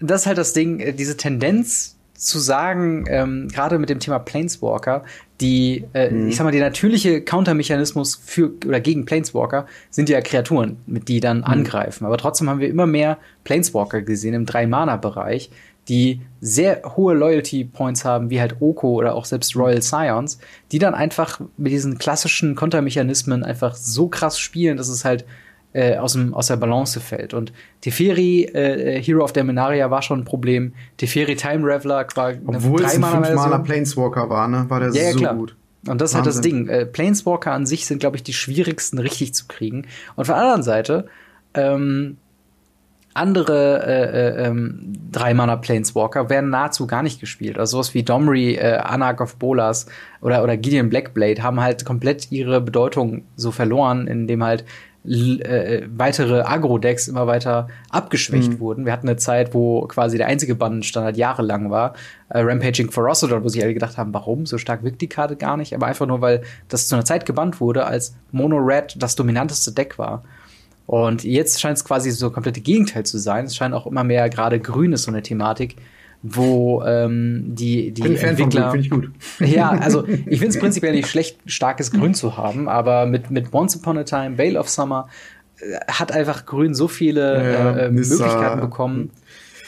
das ist halt das Ding, äh, diese Tendenz zu sagen, ähm, gerade mit dem Thema Planeswalker, die, äh, mhm. ich sag mal, der natürliche Countermechanismus für oder gegen Planeswalker sind ja Kreaturen, mit die dann mhm. angreifen. Aber trotzdem haben wir immer mehr Planeswalker gesehen im Drei-Mana-Bereich, die sehr hohe Loyalty Points haben, wie halt Oko oder auch selbst Royal Scions, die dann einfach mit diesen klassischen Kontermechanismen einfach so krass spielen, dass es halt äh, aus, dem, aus der Balance fällt. Und Teferi, äh, Hero of Deminaria, war schon ein Problem. Teferi Time Reveler war
Obwohl es ein fünfmaler Planeswalker war, ne? War der
ja,
so
klar.
gut.
Und das ist halt das Ding. Äh, Planeswalker an sich sind, glaube ich, die schwierigsten richtig zu kriegen. Und von der anderen Seite, ähm, andere äh, äh, ähm, drei-Mana Planeswalker werden nahezu gar nicht gespielt. Also sowas wie Domri, äh, Anak of Bolas oder, oder Gideon Blackblade haben halt komplett ihre Bedeutung so verloren, indem halt äh, weitere Agro-Decks immer weiter abgeschwächt mhm. wurden. Wir hatten eine Zeit, wo quasi der einzige Bandstandard jahrelang war, äh, Rampaging Ferocity, wo sich alle gedacht haben, warum? So stark wirkt die Karte gar nicht, aber einfach nur, weil das zu einer Zeit gebannt wurde, als Mono-Red das dominanteste Deck war. Und jetzt scheint es quasi so komplette Gegenteil zu sein. Es scheint auch immer mehr gerade grün ist so eine Thematik, wo ähm, die, die
Entwickler. Finde ich gut. <laughs>
Ja, also ich finde es prinzipiell nicht schlecht, starkes Grün zu haben, aber mit, mit Once Upon a Time, Veil of Summer äh, hat einfach Grün so viele ja, äh, Möglichkeiten bekommen,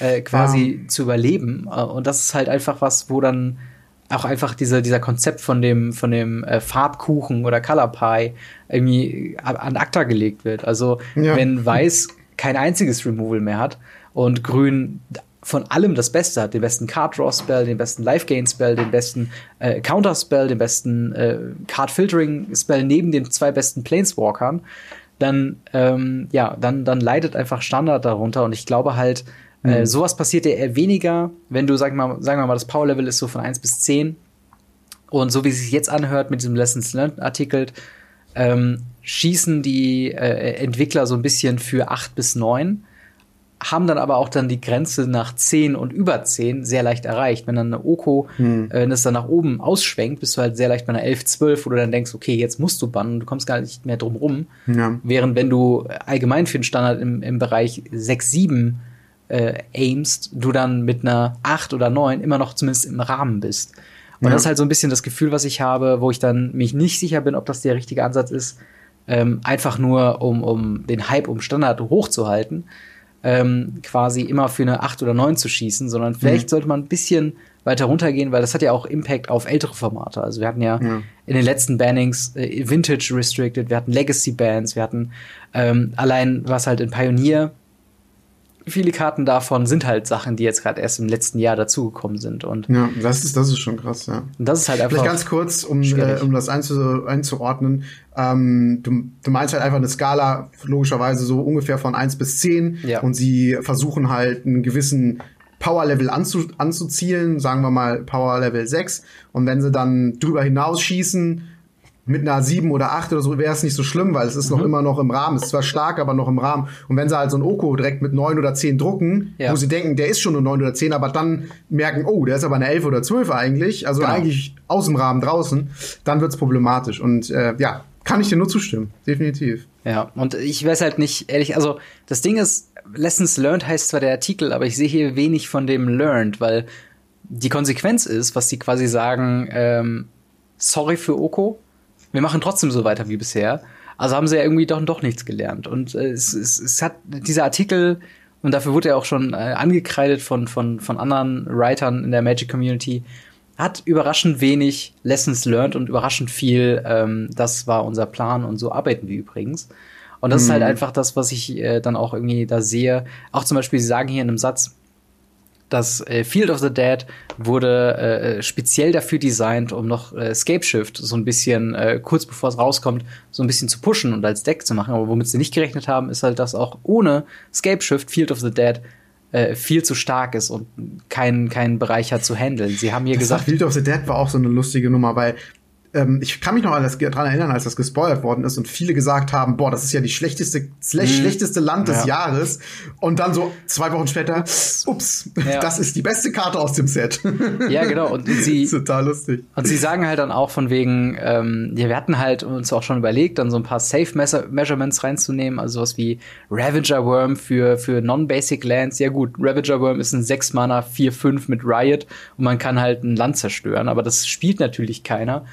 äh, quasi ja. zu überleben. Äh, und das ist halt einfach was, wo dann auch einfach diese, dieser Konzept von dem, von dem äh, Farbkuchen oder Color Pie irgendwie an ACTA gelegt wird. Also ja. wenn Weiß kein einziges Removal mehr hat und Grün von allem das Beste hat, den besten Card Draw Spell, den besten Life Gain Spell, den besten äh, Counter Spell, den besten äh, Card Filtering Spell neben den zwei besten Planeswalkern, dann ähm, ja, dann dann leidet einfach Standard darunter und ich glaube halt äh, mhm. sowas passiert ja eher weniger, wenn du sag mal sagen wir mal das Power Level ist so von 1 bis 10 und so wie es sich jetzt anhört mit diesem Lessons Learned Artikel ähm, schießen die äh, Entwickler so ein bisschen für 8 bis 9 haben dann aber auch dann die Grenze nach 10 und über 10 sehr leicht erreicht. Wenn dann eine Oko, hm. äh, das dann nach oben ausschwenkt, bist du halt sehr leicht bei einer 11, 12, wo du dann denkst, okay, jetzt musst du bannen, du kommst gar nicht mehr drum rum. Ja. Während wenn du allgemein für den Standard im, im Bereich 6, 7 äh, aimst, du dann mit einer 8 oder 9 immer noch zumindest im Rahmen bist. Und ja. das ist halt so ein bisschen das Gefühl, was ich habe, wo ich dann mich nicht sicher bin, ob das der richtige Ansatz ist, ähm, einfach nur um, um den Hype um Standard hochzuhalten ähm, quasi immer für eine 8 oder 9 zu schießen, sondern vielleicht mhm. sollte man ein bisschen weiter runtergehen, weil das hat ja auch Impact auf ältere Formate. Also wir hatten ja, ja. in den letzten Bannings äh, Vintage Restricted, wir hatten Legacy Bands, wir hatten ähm, allein was halt in Pioneer viele Karten davon sind halt Sachen, die jetzt gerade erst im letzten Jahr dazugekommen sind. Und
ja, das ist, das ist schon krass, ja.
Und das ist halt einfach.
Vielleicht ganz kurz, um, äh, um das einzu, einzuordnen. Ähm, du, du meinst halt einfach eine Skala, logischerweise so ungefähr von 1 bis 10. Ja. Und sie versuchen halt einen gewissen Power Level anzu, anzuzielen, sagen wir mal Power Level 6. Und wenn sie dann drüber hinausschießen, mit einer 7 oder 8 oder so wäre es nicht so schlimm, weil es ist mhm. noch immer noch im Rahmen. Es ist zwar stark, aber noch im Rahmen. Und wenn sie halt so ein Oko direkt mit 9 oder 10 drucken, ja. wo sie denken, der ist schon nur 9 oder 10, aber dann merken, oh, der ist aber eine 11 oder 12 eigentlich, also genau. eigentlich aus dem Rahmen draußen, dann wird's problematisch. Und äh, ja, kann ich dir nur zustimmen, definitiv.
Ja, und ich weiß halt nicht, ehrlich, also das Ding ist, Lessons Learned heißt zwar der Artikel, aber ich sehe hier wenig von dem Learned, weil die Konsequenz ist, was die quasi sagen, ähm, sorry für Oko, wir machen trotzdem so weiter wie bisher. Also haben sie ja irgendwie doch, doch nichts gelernt. Und äh, es, es, es hat dieser Artikel, und dafür wurde er auch schon äh, angekreidet von, von, von anderen Writern in der Magic Community, hat überraschend wenig Lessons learned und überraschend viel, ähm, das war unser Plan und so arbeiten wir übrigens. Und das mhm. ist halt mhm. einfach das, was ich äh, dann auch irgendwie da sehe. Auch zum Beispiel, sie sagen hier in einem Satz, das äh, Field of the Dead wurde äh, äh, speziell dafür designt, um noch äh, Scapeshift so ein bisschen äh, kurz bevor es rauskommt, so ein bisschen zu pushen und als Deck zu machen. Aber womit sie nicht gerechnet haben, ist halt, dass auch ohne Scapeshift Field of the Dead äh, viel zu stark ist und keinen keinen Bereich hat zu handeln. Sie haben hier
das
gesagt,
Field of the Dead war auch so eine lustige Nummer, weil ähm, ich kann mich noch daran erinnern, als das gespoilert worden ist und viele gesagt haben, boah, das ist ja die schlechteste, mhm. schlechteste Land des ja. Jahres. Und dann so zwei Wochen später, ups, ja. das ist die beste Karte aus dem Set.
Ja, genau. Und <laughs> sie,
total lustig.
Und sie sagen halt dann auch von wegen, ähm, ja, wir hatten halt uns auch schon überlegt, dann so ein paar Safe Measurements reinzunehmen, also sowas wie Ravager Worm für, für Non-Basic Lands. Ja gut, Ravager Worm ist ein 6 Mana 4-5 mit Riot und man kann halt ein Land zerstören, aber das spielt natürlich keiner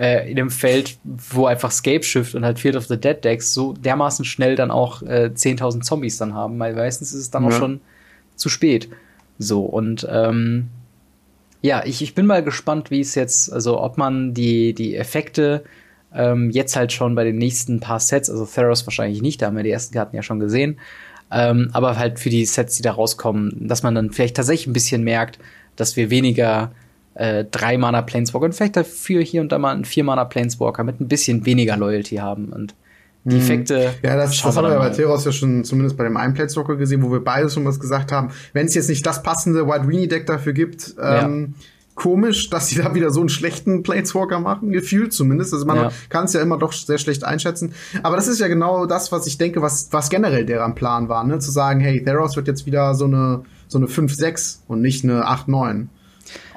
äh, in dem Feld, wo einfach Scapeshift und halt Field of the Dead Decks so dermaßen schnell dann auch äh, 10.000 Zombies dann haben, weil meistens ist es dann ja. auch schon zu spät. So, und ähm, ja, ich, ich bin mal gespannt, wie es jetzt, also ob man die, die Effekte ähm, jetzt halt schon bei den nächsten paar Sets, also Theros wahrscheinlich nicht, da haben wir die ersten Karten ja schon gesehen, ähm, aber halt für die Sets, die da rauskommen, dass man dann vielleicht tatsächlich ein bisschen merkt, dass wir weniger äh, drei Mana Planeswalker und vielleicht dafür hier und da mal einen vier Mana Planeswalker mit ein bisschen weniger Loyalty haben und die mhm. Effekte.
Ja, das, das haben wir ja bei Teros ja schon zumindest bei dem einen Planeswalker gesehen, wo wir beide schon was gesagt haben. Wenn es jetzt nicht das passende White Weenie Deck dafür gibt, ähm, ja. komisch, dass sie <laughs> da wieder so einen schlechten Planeswalker machen, gefühlt zumindest. Also man ja. kann es ja immer doch sehr schlecht einschätzen. Aber das ist ja genau das, was ich denke, was, was generell deren Plan war, ne? Zu sagen, hey, Theros wird jetzt wieder so eine, so eine 5-6 und nicht eine 8-9.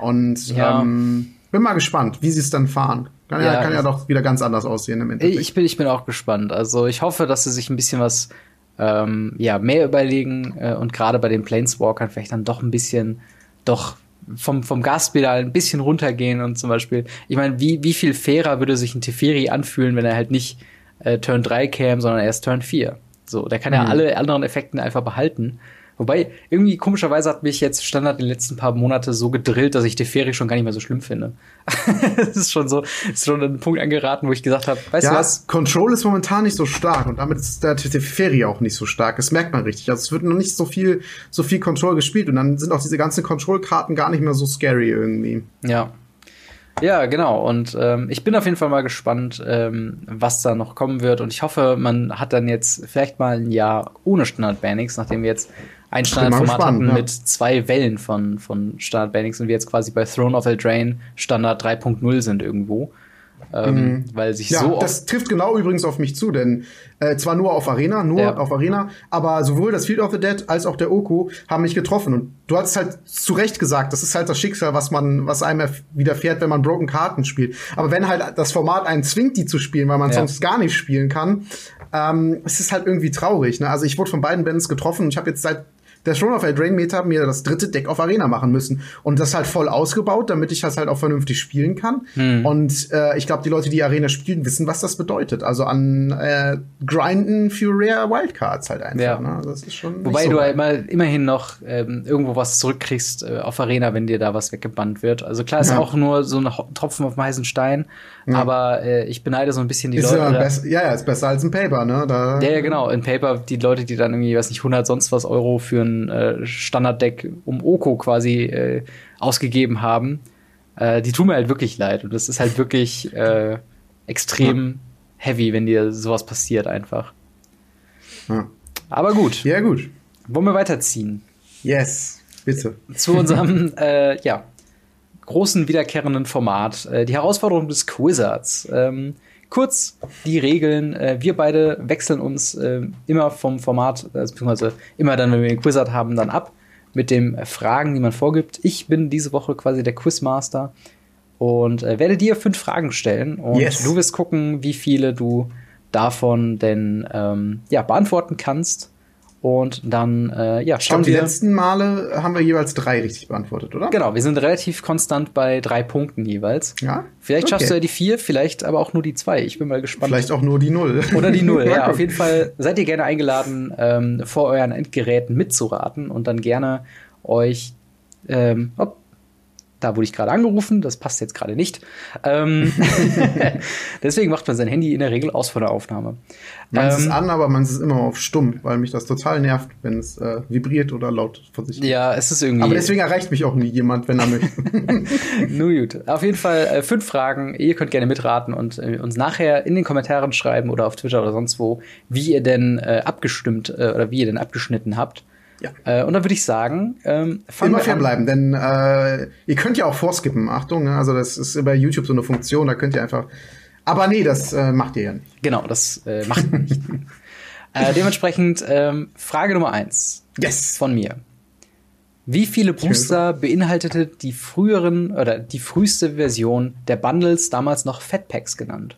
Und ja. ähm, bin mal gespannt, wie sie es dann fahren. Kann ja, ja, kann ja doch wieder ganz anders aussehen im
Endeffekt. Ich bin, ich bin auch gespannt. Also ich hoffe, dass sie sich ein bisschen was ähm, ja, mehr überlegen äh, und gerade bei den Planeswalkern vielleicht dann doch ein bisschen doch vom, vom Gaspedal ein bisschen runtergehen und zum Beispiel, ich meine, wie, wie viel fairer würde sich ein Teferi anfühlen, wenn er halt nicht äh, Turn 3 käme, sondern erst Turn 4. So, der kann ja mhm. alle anderen Effekte einfach behalten. Wobei, irgendwie komischerweise hat mich jetzt Standard in den letzten paar Monate so gedrillt, dass ich Teferi schon gar nicht mehr so schlimm finde. <laughs> das ist schon so, ist schon ein Punkt angeraten, wo ich gesagt habe, weißt ja, du was?
Control ist momentan nicht so stark und damit ist der Teferi auch nicht so stark. Das merkt man richtig. Also es wird noch nicht so viel, so viel Control gespielt und dann sind auch diese ganzen Control-Karten gar nicht mehr so scary irgendwie.
Ja. Ja, genau. Und ähm, ich bin auf jeden Fall mal gespannt, ähm, was da noch kommen wird. Und ich hoffe, man hat dann jetzt vielleicht mal ein Jahr ohne Standard-Bannings, nachdem wir jetzt ein Standardformat hatten ja. mit zwei Wellen von, von Standard-Bannings und wir jetzt quasi bei Throne of Eldraine Standard 3.0 sind irgendwo. Ähm, mhm. Weil sich
ja,
so.
Das trifft genau übrigens auf mich zu, denn äh, zwar nur auf Arena, nur ja. auf Arena, aber sowohl das Field of the Dead als auch der Oku haben mich getroffen. Und du hast halt zu Recht gesagt, das ist halt das Schicksal, was man, was einem widerfährt, wenn man Broken Karten spielt. Aber wenn halt das Format einen zwingt, die zu spielen, weil man ja. sonst gar nicht spielen kann, ähm, es ist halt irgendwie traurig. Ne? Also ich wurde von beiden Bands getroffen und ich habe jetzt seit der Throne of Eldraine Meta mir das dritte Deck auf Arena machen müssen und das halt voll ausgebaut, damit ich das halt auch vernünftig spielen kann. Hm. Und äh, ich glaube, die Leute, die Arena spielen, wissen, was das bedeutet. Also an äh, Grinden für Rare Wildcards halt einfach. Ja. Ne? Das ist schon
Wobei so du halt immer, immerhin noch ähm, irgendwo was zurückkriegst äh, auf Arena, wenn dir da was weggebannt wird. Also klar ist ja. auch nur so ein Tropfen auf dem heißen Stein, ja. aber äh, ich beneide so ein bisschen die
ist
Leute.
Ja, ja, ist besser als ein Paper, ne?
Da ja, ja, genau. In Paper die Leute, die dann irgendwie, weiß nicht, 100 sonst was Euro für ein äh, Standarddeck um Oko quasi äh, ausgegeben haben, äh, die tun mir halt wirklich leid. Und das ist halt wirklich äh, extrem heavy, wenn dir sowas passiert einfach. Ja. Aber gut.
Ja, gut.
Wollen wir weiterziehen?
Yes, bitte.
Zu unserem, äh, ja, großen wiederkehrenden Format. Äh, die Herausforderung des Quizzards. Ähm, Kurz die Regeln. Äh, wir beide wechseln uns äh, immer vom Format, äh, beziehungsweise immer dann, wenn wir den Quizard haben, dann ab mit den Fragen, die man vorgibt. Ich bin diese Woche quasi der Quizmaster und äh, werde dir fünf Fragen stellen. Und yes. du wirst gucken, wie viele du davon denn ähm, ja, beantworten kannst. Und dann, äh, ja,
Ich glaube, die letzten Male haben wir jeweils drei richtig beantwortet, oder?
Genau, wir sind relativ konstant bei drei Punkten jeweils.
Ja.
Vielleicht schaffst du
Okay.
ja die vier, vielleicht aber auch nur die zwei. Ich bin mal gespannt.
Vielleicht auch nur die Null.
Oder die Null, <laughs> ja. Auf jeden Fall seid ihr gerne eingeladen, ähm, vor euren Endgeräten mitzuraten und dann gerne euch, ähm, hopp, da wurde ich gerade angerufen, das passt jetzt gerade nicht. Ähm, <laughs> <laughs> deswegen macht man sein Handy in der Regel aus vor der Aufnahme.
Man ist
Ähm,
an, aber man ist immer auf stumm, weil mich das total nervt, wenn es äh, vibriert oder laut vor sich.
ja, es ist irgendwie.
Aber deswegen erreicht mich auch nie jemand, wenn er möchte. <laughs>
Nur gut. Auf jeden Fall äh, fünf Fragen. Ihr könnt gerne mitraten und äh, uns nachher in den Kommentaren schreiben oder auf Twitter oder sonst wo, wie ihr denn äh, abgestimmt äh, oder wie ihr denn abgeschnitten habt.
Ja.
Äh, und dann würde ich sagen, ähm, fangen
Immer fair bleiben, denn äh, ihr könnt ja auch vorskippen. Achtung, ne? also das ist bei YouTube so eine Funktion, da könnt ihr einfach. Aber nee, das äh, macht ihr ja nicht.
Genau, das äh, macht man nicht. <laughs> äh, dementsprechend ähm, Frage Nummer eins
Yes.
von mir. Wie viele Booster beinhaltete die früheren oder die früheste Version der Bundles damals noch Fatpacks genannt?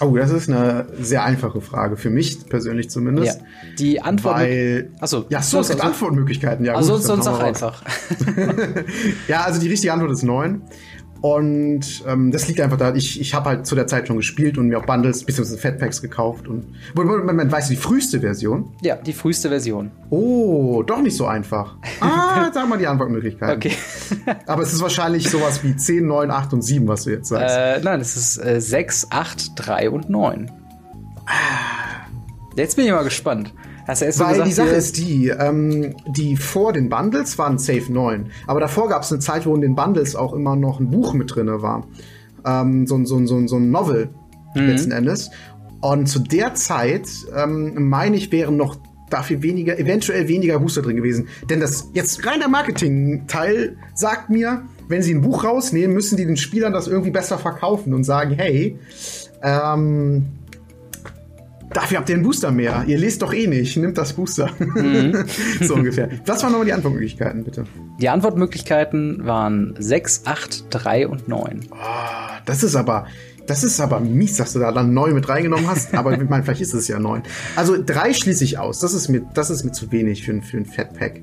Oh, das ist eine sehr einfache Frage für mich persönlich
Ja.
zumindest.
Die Antwort.
Weil.
Achso,
Ja, so, es gibt Antwortmöglichkeiten. Ja,
Also
gut,
sonst
dann
sag einfach. <laughs>
Ja, also die richtige Antwort ist neun. Und ähm, das liegt einfach da, ich, ich habe halt zu der Zeit schon gespielt und mir auch Bundles bzw. Fatpacks gekauft. Und weißt du die früheste Version?
ja, die früheste Version.
Oh, doch nicht so einfach. Ah, <laughs> sag mal die Antwortmöglichkeiten.
Okay. <laughs>
Aber es ist wahrscheinlich sowas wie 10, 9, 8 und 7, was du jetzt sagst.
äh, nein, es ist äh, 6, 8, 3 und 9. Jetzt bin ich mal gespannt. Hast du erst
Weil
gesagt,
die Sache ist die, ähm, die vor den Bundles waren safe 9. Aber davor gab es eine Zeit, wo in den Bundles auch immer noch ein Buch mit drinne war. Ähm, so, ein- so, so, so ein Novel
Mhm.
letzten Endes. Und zu der Zeit, ähm, meine ich, wären noch dafür weniger, eventuell weniger Booster drin gewesen. Denn das jetzt rein der Marketing-Teil sagt mir, wenn sie ein Buch rausnehmen, müssen die den Spielern das irgendwie besser verkaufen und sagen, hey, ähm, Dafür habt ihr einen Booster mehr. Ihr lest doch eh nicht. Nimmt das Booster. <laughs> so ungefähr. Was waren nochmal die Antwortmöglichkeiten, bitte?
Die Antwortmöglichkeiten waren 6, 8, 3 und 9.
Ah, das ist aber, das ist aber mies, dass du da dann neu mit reingenommen hast. Aber <laughs> ich meine, vielleicht ist es ja neun. Also drei schließe ich aus. Das ist mir, das ist mir zu wenig für, ein- für ein Fatpack.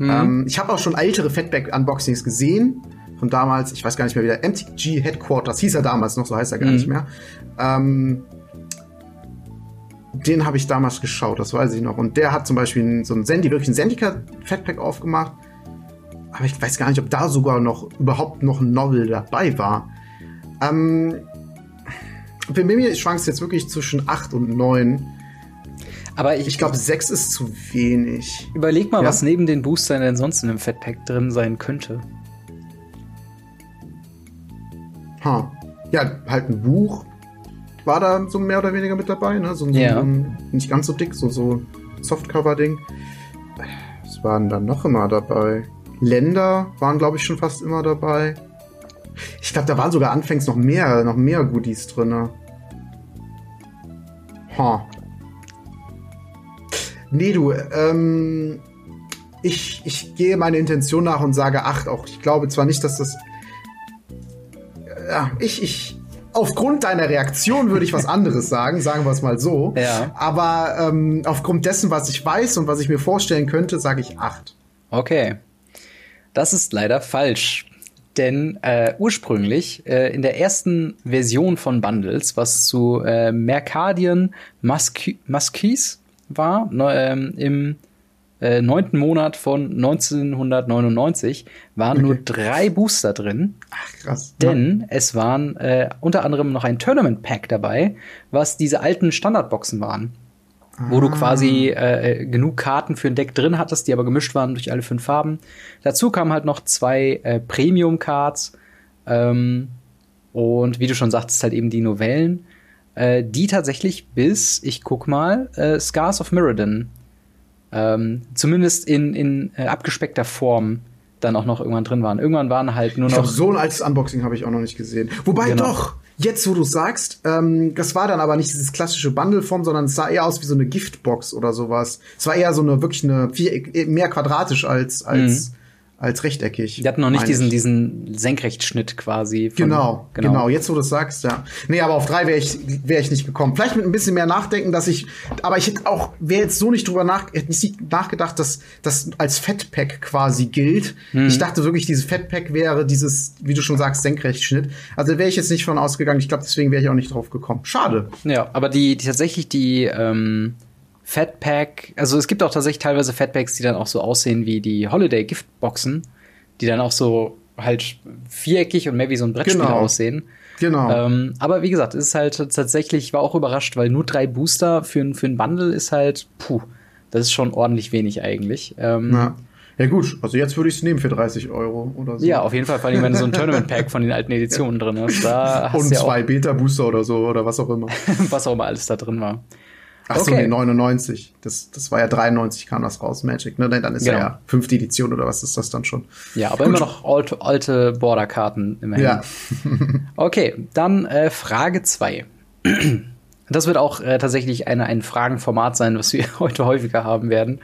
Ähm, ich habe auch schon ältere Fatpack-Unboxings gesehen. Von damals, ich weiß gar nicht mehr, wie der MTG Headquarters hieß er damals noch, so heißt er gar nicht mehr. Ähm, den habe ich damals geschaut, das weiß ich noch. Und der hat zum Beispiel so ein Sendi, wirklich ein Sendika-Fatpack aufgemacht. Aber ich weiß gar nicht, ob da sogar noch überhaupt noch ein Novel dabei war. Ähm, bei mir schwankt es jetzt wirklich zwischen 8 und 9.
Aber ich,
Ich glaube, 6 ist zu wenig.
überleg mal,
Ja?
was neben den Boostern denn sonst in einem Fatpack drin sein könnte.
Ha. Ja, halt ein Buch war da so mehr oder weniger mit dabei, ne? So, so,
Ja.
ein, nicht ganz so dick, so, so Softcover-Ding. Was waren dann noch immer dabei? Länder waren, glaube ich, schon fast immer dabei. Ich glaube, da waren sogar anfangs noch mehr, noch mehr Goodies drin. Ha. Nee, du, ähm, ich, ich gehe meine Intention nach und sage 8 auch. Ich glaube zwar nicht, dass das ja, ich, ich, aufgrund deiner Reaktion würde ich was anderes sagen, sagen wir es mal so.
Ja.
Aber ähm, aufgrund dessen, was ich weiß und was ich mir vorstellen könnte, sage ich acht.
Okay. Das ist leider falsch. Denn äh, ursprünglich äh, in der ersten Version von Bundles, was zu äh, Mercadian Musquies war, ne, ähm, im äh, neunten Monat von 1999, waren nur drei Booster drin.
Ach, krass.
Denn es waren äh, unter anderem noch ein Tournament Pack dabei, was diese alten Standardboxen waren. Wo du quasi äh, genug Karten für ein Deck drin hattest, die aber gemischt waren durch alle fünf Farben. Dazu kamen halt noch zwei äh, Premium-Cards. Ähm, und wie du schon sagtest, halt eben die Novellen, äh, die tatsächlich bis, ich guck mal, äh, Scars of Mirrodin, ähm, zumindest in, in äh, abgespeckter Form dann auch noch irgendwann drin waren. Irgendwann waren halt nur
Ich
noch.
glaube, so ein altes Unboxing habe ich auch noch nicht gesehen. Wobei
Genau.
doch, jetzt wo du sagst, ähm, das war dann aber nicht dieses klassische Bundle-Form, sondern es sah eher aus wie so eine Giftbox oder sowas. Es war eher so eine wirklich eine vier, mehr quadratisch als als als rechteckig.
Die hatten noch nicht diesen,
ich.
diesen Senkrechtschnitt quasi. von-
Genau, genau, Jetzt, wo du es sagst, ja. Nee, aber auf drei wäre ich, wäre ich nicht gekommen. Vielleicht mit ein bisschen mehr Nachdenken, dass ich, aber ich hätte auch, wäre jetzt so nicht drüber nach, hätte nicht nachgedacht, dass das als Fettpack quasi gilt.
Mhm.
Ich dachte wirklich, dieses Fettpack wäre dieses, wie du schon sagst, Senkrechtschnitt. Also wäre ich jetzt nicht von ausgegangen. Ich glaube, deswegen wäre ich auch nicht drauf gekommen. Schade.
Ja, aber die, die tatsächlich die ähm, Fatpack, also es gibt auch tatsächlich teilweise Fatpacks, die dann auch so aussehen wie die Holiday Giftboxen, die dann auch so halt viereckig und mehr wie so ein Brettspiel
Genau.
aussehen.
Genau.
Ähm, aber wie gesagt, es ist halt tatsächlich, ich war auch überrascht, weil nur drei Booster für, ein- für ein Bundle ist halt, puh, das ist schon ordentlich wenig eigentlich. Ähm,
ja. ja, gut. Also jetzt würde ich es nehmen für 30 Euro oder so.
ja, auf jeden Fall, vor allem, wenn du so ein <laughs> Tournament-Pack von den alten Editionen drin hast. Da hast
Und
ja
zwei Beta-Booster oder so oder was auch immer. <laughs>
was auch immer alles da drin war.
Ach so,
Okay.
nee, 99. Das, das war ja 93 kam das raus, Magic. Ne? Dann ist
Genau.
ja fünfte Edition oder was ist das dann schon?
Ja, aber immer noch alte, alte Borderkarten immerhin.
Ja. <laughs>
Okay, dann äh, Frage 2. Das wird auch äh, tatsächlich eine, ein Fragenformat sein, was wir <laughs> heute häufiger haben werden.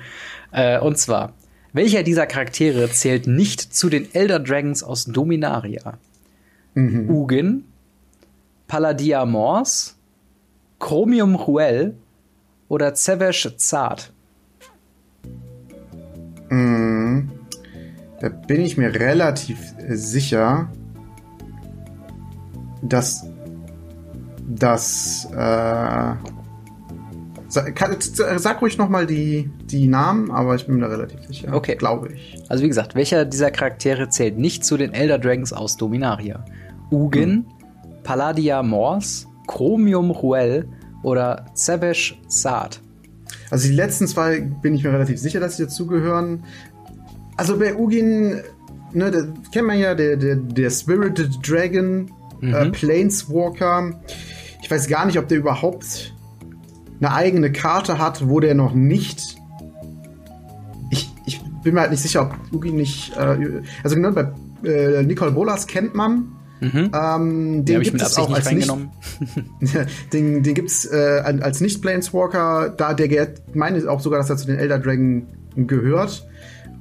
Äh, und zwar, welcher dieser Charaktere zählt nicht zu den Elder Dragons aus Dominaria? Ugin, Palladia Mors, Chromium Ruel oder Zevesh Zart?
Da bin ich mir relativ äh, sicher, dass das äh, sag, ruhig noch mal die, die Namen, aber ich bin mir da relativ sicher.
Okay.
Glaube ich.
Also wie gesagt, welcher dieser Charaktere zählt nicht zu den Elder Dragons aus Dominaria? Ugin, Palladia Mors, Chromium Ruel oder Zevesh Zart?
Also die letzten zwei bin ich mir relativ sicher, dass sie dazugehören. Also bei Ugin, ne, da kennt man ja, der, der, der Spirited Dragon, äh, Planeswalker. Ich weiß gar nicht, ob der überhaupt eine eigene Karte hat, wo der noch nicht. Ich, ich bin mir halt nicht sicher, ob Ugin nicht. Äh, also genau, bei äh, Nicole Bolas kennt man.
Mhm.
Ähm,
Den
den
habe ich
gibt
mit
es auch
nicht
als nicht, <laughs> den, den gibt's äh, als Nicht-Planeswalker, da der gehört- ich meine auch sogar, dass er zu den Elder Dragon gehört.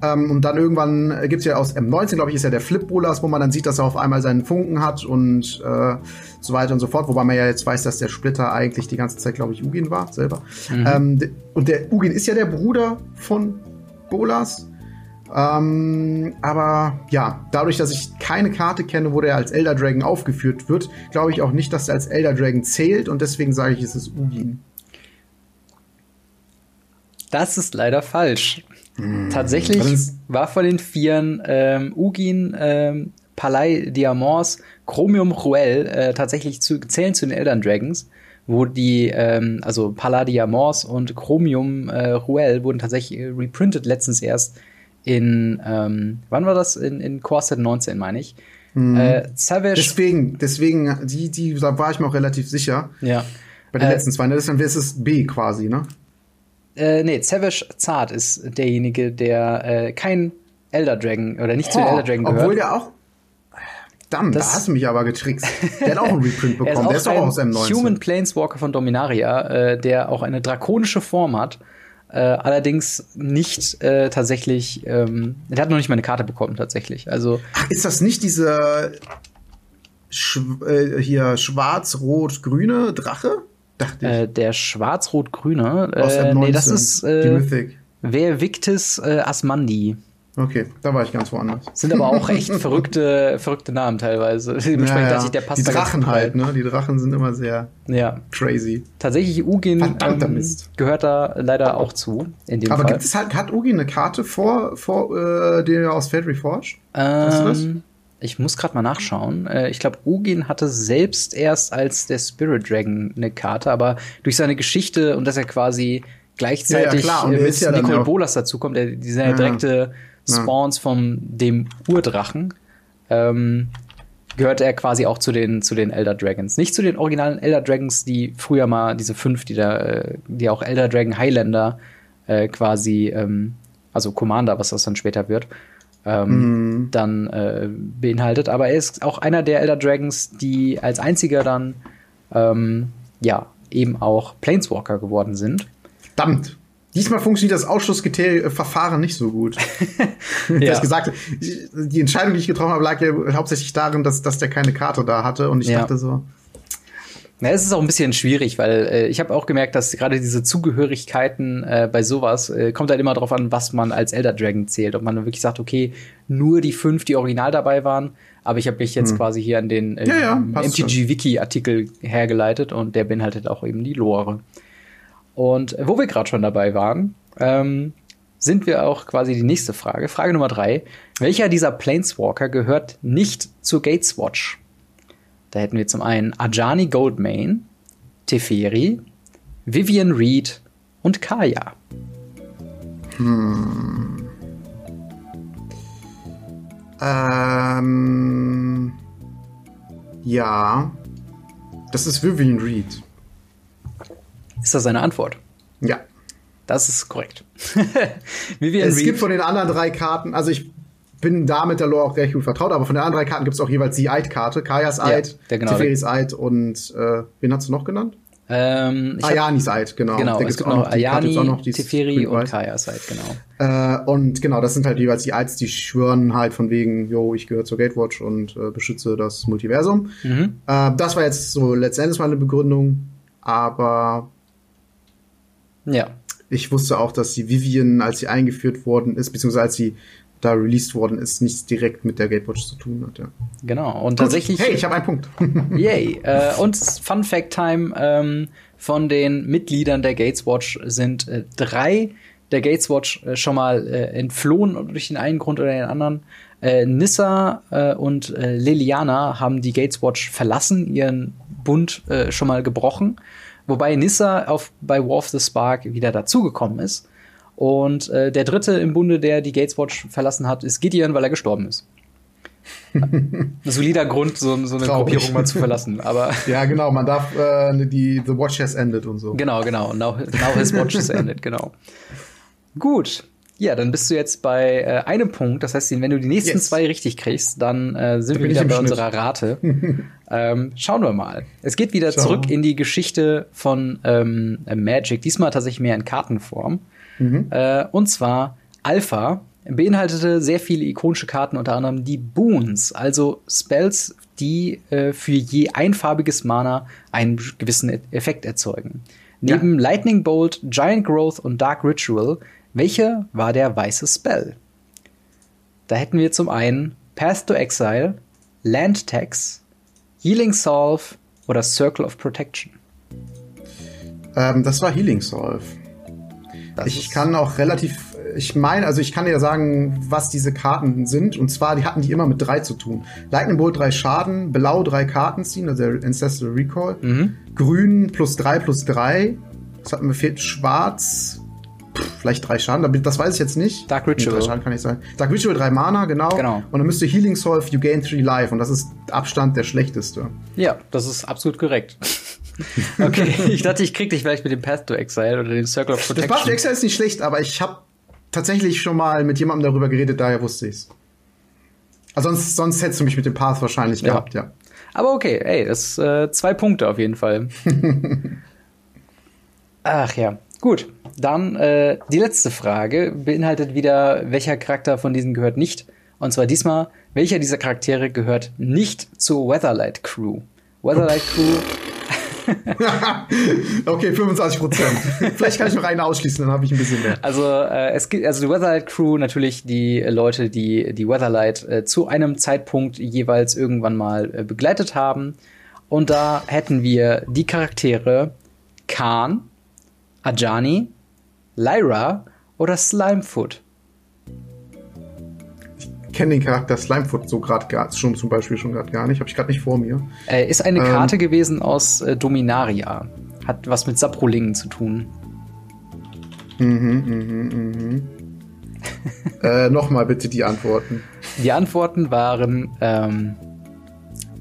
Ähm, und dann irgendwann äh, gibt's ja aus M19, glaube ich, ist ja der Flip Bolas, wo man dann sieht, dass er auf einmal seinen Funken hat und äh, so weiter und so fort. Wobei man ja jetzt weiß, dass der Splitter eigentlich die ganze Zeit, glaube ich, Ugin war selber. Ähm, de- und der Ugin ist ja der Bruder von Bolas. Ähm, aber ja, dadurch, dass ich keine Karte kenne, wo der als Elder Dragon aufgeführt wird, glaube ich auch nicht, dass er als Elder Dragon zählt und deswegen sage ich, es ist Ugin.
Das ist leider falsch.
Was
Tatsächlich war von den Vieren ähm, Ugin, ähm, Palai Diamors, Chromium Ruel äh, tatsächlich zu, zählen zu den Elder Dragons, wo die, ähm, also Palladiamors und Chromium äh, Ruel wurden tatsächlich äh, reprintet letztens erst in, ähm, wann war das? In, in Core Set 19, meine ich. Äh, Savage,
Deswegen, deswegen, die, die, da war ich mir auch relativ sicher.
ja.
Bei den
Äh,
letzten zwei, ne? Das dann wäre es B quasi, ne?
Äh, nee, Savage Zart ist derjenige, der äh, kein Elder Dragon oder nicht zu
Oh,
Elder Dragon gehört.
obwohl der auch. Verdammt,
Das-
da hast du mich aber getrickst. Der hat auch einen Reprint <laughs> bekommen. Der ist auch aus M19.
Human Planeswalker von Dominaria, äh, der auch eine drakonische Form hat. Äh, allerdings nicht äh, tatsächlich, ähm, der hat noch nicht mal eine Karte bekommen, tatsächlich. Also,
Ach, ist das nicht diese Sch äh, hier schwarz-rot-grüne Drache? Dachte ich.
äh, der schwarz-rot-grüne,
aus
äh,
M19.
nee, das ist äh. Wer Victis äh, Asmandi.
Okay, da war ich ganz woanders.
Sind aber auch echt <laughs> verrückte, verrückte Namen teilweise. Dementsprechend
Ja, ja.
ich, der passt
Die Drachen halt, ne? Die Drachen sind immer sehr
Ja,
crazy.
tatsächlich Ugin ähm, gehört da leider auch zu, in dem
Aber
Fall.
gibt es halt, hat Ugi eine Karte vor, vor äh, der aus? Weißt du das?
Ähm, ich muss gerade mal nachschauen. Äh, ich glaube, Ugin hatte selbst erst als der Spirit Dragon eine Karte, aber durch seine Geschichte und dass er quasi gleichzeitig
Ja, ja, klar. Und
äh, mit
ja auch-
Bolas dazukommt, der die sind ja
Ja.
direkte Spawns von dem Urdrachen, ähm, gehört er quasi auch zu den, zu den Elder Dragons. Nicht zu den originalen Elder Dragons, die früher mal, diese fünf, die da, äh, die auch Elder Dragon Highlander äh, quasi, ähm, also Commander, was das dann später wird, ähm, dann äh, beinhaltet. Aber er ist auch einer der Elder Dragons, die als einziger dann, ähm, ja, eben auch Planeswalker geworden sind.
Verdammt. Diesmal funktioniert das Ausschlussverfahren nicht so gut. <laughs> ja. das gesagt, die Entscheidung, die ich getroffen habe, lag ja hauptsächlich darin, dass, dass der keine Karte da hatte. Und ich ja. dachte so,
ja, es ist auch ein bisschen schwierig, weil äh, ich habe auch gemerkt, dass gerade diese Zugehörigkeiten äh, bei sowas äh, kommt halt immer darauf an, was man als Elder Dragon zählt. Ob man wirklich sagt, okay, nur die fünf, die original dabei waren. Aber ich habe mich jetzt hm. quasi hier an den äh, ja, ja, MTG-Wiki-Artikel hergeleitet und der beinhaltet auch eben die Lore. Und wo wir gerade schon dabei waren, ähm, sind wir auch quasi die nächste Frage. Frage Nummer drei. Welcher dieser Planeswalker gehört nicht zur Gateswatch? Da hätten wir zum einen Ajani Goldmane, Teferi, Vivian Reed und Kaya.
Hm. Ähm. Ja. Das ist Vivian Reed.
Ist das seine Antwort?
Ja.
Das ist korrekt. <laughs>
Es Reed. gibt von den anderen drei Karten, also ich bin da mit der Lore auch recht gut vertraut, aber von den anderen drei Karten gibt es auch jeweils die Eid-Karte. Kajas Eid, ja, genau, Teferis Eid und äh, wen hast du noch genannt?
Ähm,
Ayanis Eid, genau.
Genau, es gibt noch, noch Ayani, auch noch Teferi und Kajas Eid, genau.
Äh, und genau, das sind halt jeweils die Eids, die schwören halt von wegen, yo, ich gehöre zur Gatewatch und äh, beschütze das Multiversum. Mhm. Äh, das war jetzt so letztendlich mal eine Begründung, aber
ja.
Ich wusste auch, dass die Vivian, als sie eingeführt worden ist, beziehungsweise als sie da released worden ist, nichts direkt mit der Gatewatch zu tun hat. Ja.
Genau. Und tatsächlich.
Hey, ich habe einen Punkt. <laughs>
yay. Äh, und Fun Fact Time ähm, von den Mitgliedern der Gateswatch sind äh, drei der Gateswatch äh, schon mal äh, entflohen durch den einen Grund oder den anderen. Äh, Nissa äh, und Liliana haben die Gateswatch verlassen, ihren Bund schon mal gebrochen. Wobei Nissa auf, bei War of the Spark wieder dazugekommen ist. Und äh, der dritte im Bunde, der die Gateswatch verlassen hat, ist Gideon, weil er gestorben ist. <laughs> Ein solider Grund, so, so eine Traurig. Gruppierung mal zu <laughs> verlassen. Aber
ja, genau, man darf äh, die The Watch has ended und so.
Genau, genau. Now, now his watch has ended, genau. Gut. Ja, dann bist du jetzt bei äh, einem Punkt. Das heißt, wenn du die nächsten yes. zwei richtig kriegst, dann äh, sind da wir wieder bei Schnitt. unserer Rate. <laughs> ähm, schauen wir mal. Es geht wieder Schau. zurück in die Geschichte von ähm, Magic. Diesmal tatsächlich mehr in Kartenform. Mhm. Äh, und zwar Alpha beinhaltete sehr viele ikonische Karten, unter anderem die Boons, also Spells, die äh, für je einfarbiges Mana einen gewissen Effekt erzeugen. Neben ja. Lightning Bolt, Giant Growth und Dark Ritual, welcher war der weiße Spell? Da hätten wir zum einen Path to Exile, Land Tax, Healing Solve oder Circle of Protection.
Ähm, das war Healing Solve. Das ich kann auch relativ, ich meine, also ich kann dir sagen, was diese Karten sind. Und zwar, die hatten die immer mit drei zu tun. Lightning Bolt drei Schaden, Blau drei Karten ziehen, also der Ancestral Recall. Mhm. Grün plus drei plus drei. Das hat mir fehlt Schwarz. Vielleicht drei Schaden, das weiß ich jetzt nicht.
Dark Ritual.
Nee, drei Schaden kann ich sagen. Dark Ritual, drei Mana, genau. genau. Und dann müsste Healing Solve, you gain three life. Und das ist Abstand der schlechteste.
Ja, das ist absolut korrekt. <laughs> Okay, ich dachte, ich krieg dich vielleicht mit dem Path to Exile oder dem Circle of Protection.
Das Path to Exile ist nicht schlecht, aber ich habe tatsächlich schon mal mit jemandem darüber geredet, daher wusste ich's. Also sonst, sonst hättest du mich mit dem Path wahrscheinlich ja. gehabt, ja.
Aber okay, ey, das äh, zwei Punkte auf jeden Fall. <laughs> Ach ja, gut. Dann äh, die letzte Frage beinhaltet wieder, welcher Charakter von diesen gehört nicht. Und zwar diesmal, welcher dieser Charaktere gehört nicht zur Weatherlight Crew? Weatherlight Crew <laughs>
okay, 25 Prozent. Vielleicht kann ich noch eine ausschließen, dann habe ich ein bisschen mehr.
Also äh, es gibt also die Weatherlight Crew natürlich die Leute, die die Weatherlight äh, zu einem Zeitpunkt jeweils irgendwann mal äh, begleitet haben. Und da hätten wir die Charaktere Khan, Ajani, Lyra oder Slimefoot
kenne den Charakter Slimefoot so gerade schon zum Beispiel schon gerade gar nicht. Habe ich gerade nicht vor mir.
Äh, ist eine Karte ähm, gewesen aus äh, Dominaria. Hat was mit Saprolingen zu tun.
Mhm, mhm, mhm. <laughs> äh, Nochmal bitte die Antworten.
Die Antworten waren ähm,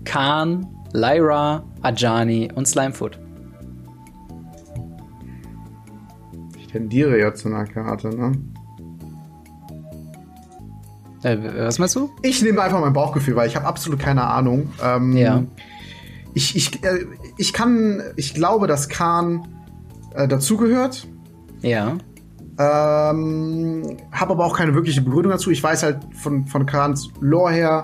Khan, Lyra, Ajani und Slimefoot.
Tendiere ja zu einer Karte, ne?
Äh, was meinst du?
Ich nehme einfach mein Bauchgefühl, weil ich habe absolut keine Ahnung. Ähm, ja. Ich, ich, äh, ich kann, ich glaube, dass Khan äh, dazugehört.
Ja.
Ähm, habe aber auch keine wirkliche Begründung dazu. Ich weiß halt von, von Khans Lore her,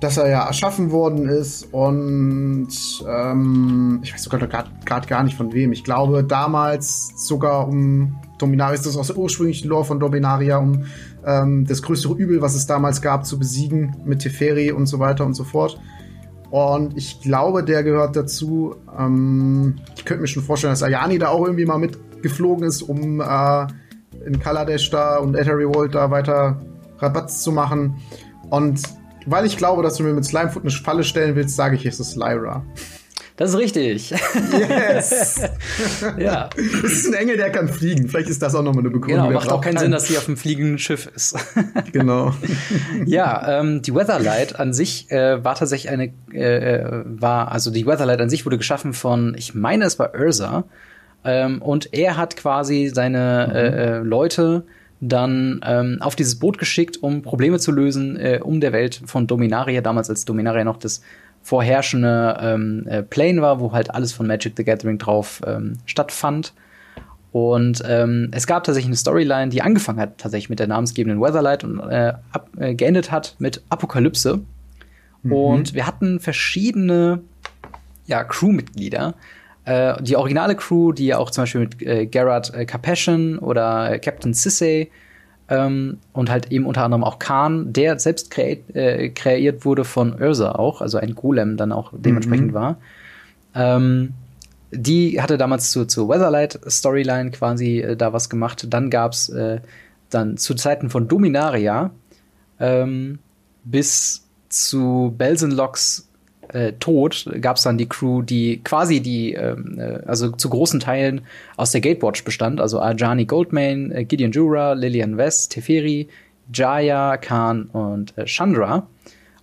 dass er ja erschaffen worden ist und ähm, ich weiß sogar gerade gar nicht von wem. Ich glaube damals sogar um Dominaria, ist das aus der ursprünglichen Lore von Dominaria, um ähm, das größere Übel, was es damals gab, zu besiegen mit Teferi und so weiter und so fort. Und ich glaube, der gehört dazu. Ähm, ich könnte mir schon vorstellen, dass Ayani da auch irgendwie mal mitgeflogen ist, um äh, in Kaladesh da und Ether Revolt da weiter Rabatz zu machen. Und weil ich glaube, dass du mir mit Slimefoot eine Falle stellen willst, sage ich, es ist Lyra.
Das ist richtig. Yes. <laughs>
ja. Es ist ein Engel, der kann fliegen. Vielleicht ist das auch nochmal eine Begründung.
Genau, macht auch keinen Sinn, dass sie auf einem fliegenden Schiff ist. <laughs>
genau.
ja, ähm, die Weatherlight an sich äh, war tatsächlich eine, äh, äh, war, also die Weatherlight an sich wurde geschaffen von, ich meine, es war Ursa. Ähm, und er hat quasi seine mhm. äh, Leute dann ähm, auf dieses Boot geschickt, um Probleme zu lösen, äh, um der Welt von Dominaria, damals als Dominaria noch das vorherrschende ähm, äh, Plane war, wo halt alles von Magic the Gathering drauf ähm, stattfand. Und ähm, es gab tatsächlich eine Storyline, die angefangen hat tatsächlich mit der namensgebenden Weatherlight und äh, ab, äh, geendet hat mit Apokalypse. Mhm. Und wir hatten verschiedene ja, Crewmitglieder. Äh, die originale Crew, die ja auch zum Beispiel mit äh, Garrett äh, Capashen oder Captain Sissay ähm, und halt eben unter anderem auch Khan, der selbst kreiert, äh, kreiert wurde von Ursa auch, also ein Golem dann auch dementsprechend mhm. war. Ähm, die hatte damals zur, zur Weatherlight-Storyline quasi äh, da was gemacht. Dann gab's äh, dann zu Zeiten von Dominaria ähm, bis zu Belsenlocks äh, Tod gab es dann die Crew, die quasi die, ähm, äh, also zu großen Teilen aus der Gatewatch bestand, also Arjani Goldman, äh, Gideon Jura, Lillian West, Teferi, Jaya, Khan und äh, Chandra.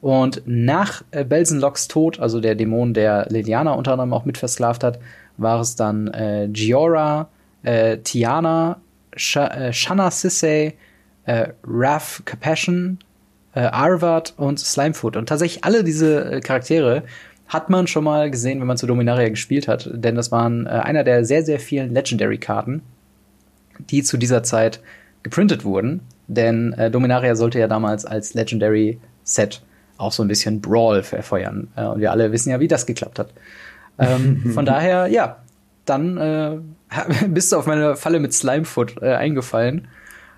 Und nach äh, Belsenlocks Tod, also der Dämon, der Liliana unter anderem auch mit versklavt hat, war es dann äh, Giora, äh, Tiana, Sh äh, Shanna Sissay, äh, Raph Capassion, äh, Arvad und Slimefoot. Und tatsächlich alle diese äh, Charaktere hat man schon mal gesehen, wenn man zu Dominaria gespielt hat. Denn das waren äh, einer der sehr, sehr vielen Legendary-Karten, die zu dieser Zeit geprintet wurden. Denn äh, Dominaria sollte ja damals als Legendary-Set auch so ein bisschen Brawl verfeuern. Äh, und wir alle wissen ja, wie das geklappt hat. Ähm, <laughs> von daher, ja, dann äh, <laughs> bist du auf meine Falle mit Slimefoot äh, eingefallen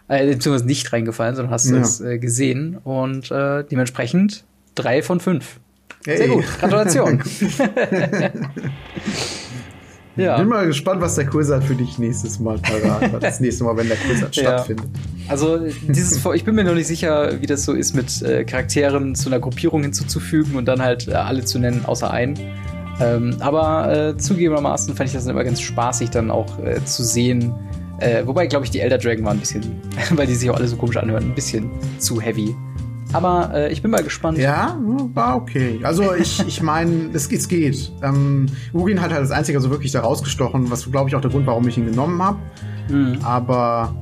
äh, beziehungsweise nicht reingefallen, sondern hast ja. es äh, gesehen und äh, dementsprechend drei von fünf. Hey. Sehr gut, Gratulation. <laughs> <laughs>
ja. Bin mal gespannt, was der Kursat für dich nächstes Mal parat hat. Das nächste Mal, wenn der Kursat <laughs> ja. stattfindet.
Also dieses, ich bin mir noch nicht sicher, wie das so ist, mit äh, Charakteren zu einer Gruppierung hinzuzufügen und dann halt äh, alle zu nennen, außer einen. Ähm, aber äh, zugegebenermaßen fand ich das immer ganz spaßig, dann auch äh, zu sehen, äh, wobei, glaube ich, die Elder Dragon waren ein bisschen, <laughs> weil die sich auch alle so komisch anhören, ein bisschen zu heavy. Aber äh, ich bin mal gespannt.
Ja, war okay. Also ich, ich meine, <laughs> es, es geht. Ähm, Ugin hat halt als einziger so wirklich da rausgestochen, was glaube ich auch der Grund, warum ich ihn genommen habe. Mhm. Aber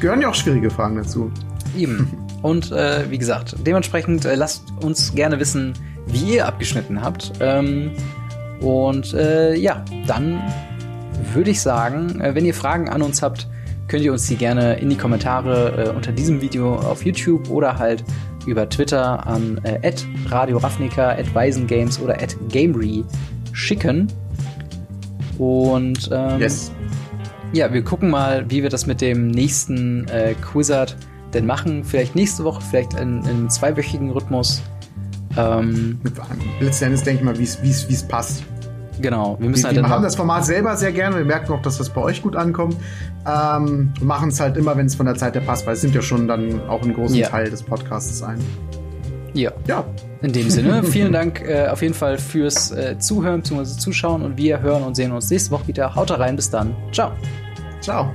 gehören ja auch schwierige Fragen dazu.
Eben. <laughs> Und äh, wie gesagt, dementsprechend äh, lasst uns gerne wissen, wie ihr abgeschnitten habt. Ähm, und äh, ja, dann würde ich sagen, äh, wenn ihr Fragen an uns habt, könnt ihr uns die gerne in die Kommentare äh, unter diesem Video auf YouTube oder halt über Twitter an äh, Radio Ravnica, Weisengames oder Gamery schicken. Und ähm, yes. ja, wir gucken mal, wie wir das mit dem nächsten äh, Quizard denn machen. Vielleicht nächste Woche, vielleicht in, in einem zweiwöchigen Rhythmus.
Ähm, Letzten Endes denke ich mal, wie es passt.
Genau,
wir müssen wir, halt wir haben das Format selber sehr gerne. Wir merken auch, dass das bei euch gut ankommt. Ähm, machen es halt immer, wenn es von der Zeit her passt, weil es nimmt ja schon dann auch einen großen ja. Teil des Podcasts ein.
Ja. Ja. In dem Sinne, <laughs> vielen Dank äh, auf jeden Fall fürs äh, Zuhören bzw. Zuschauen und wir hören und sehen uns nächste Woche wieder. Haut rein, bis dann. Ciao.
Ciao.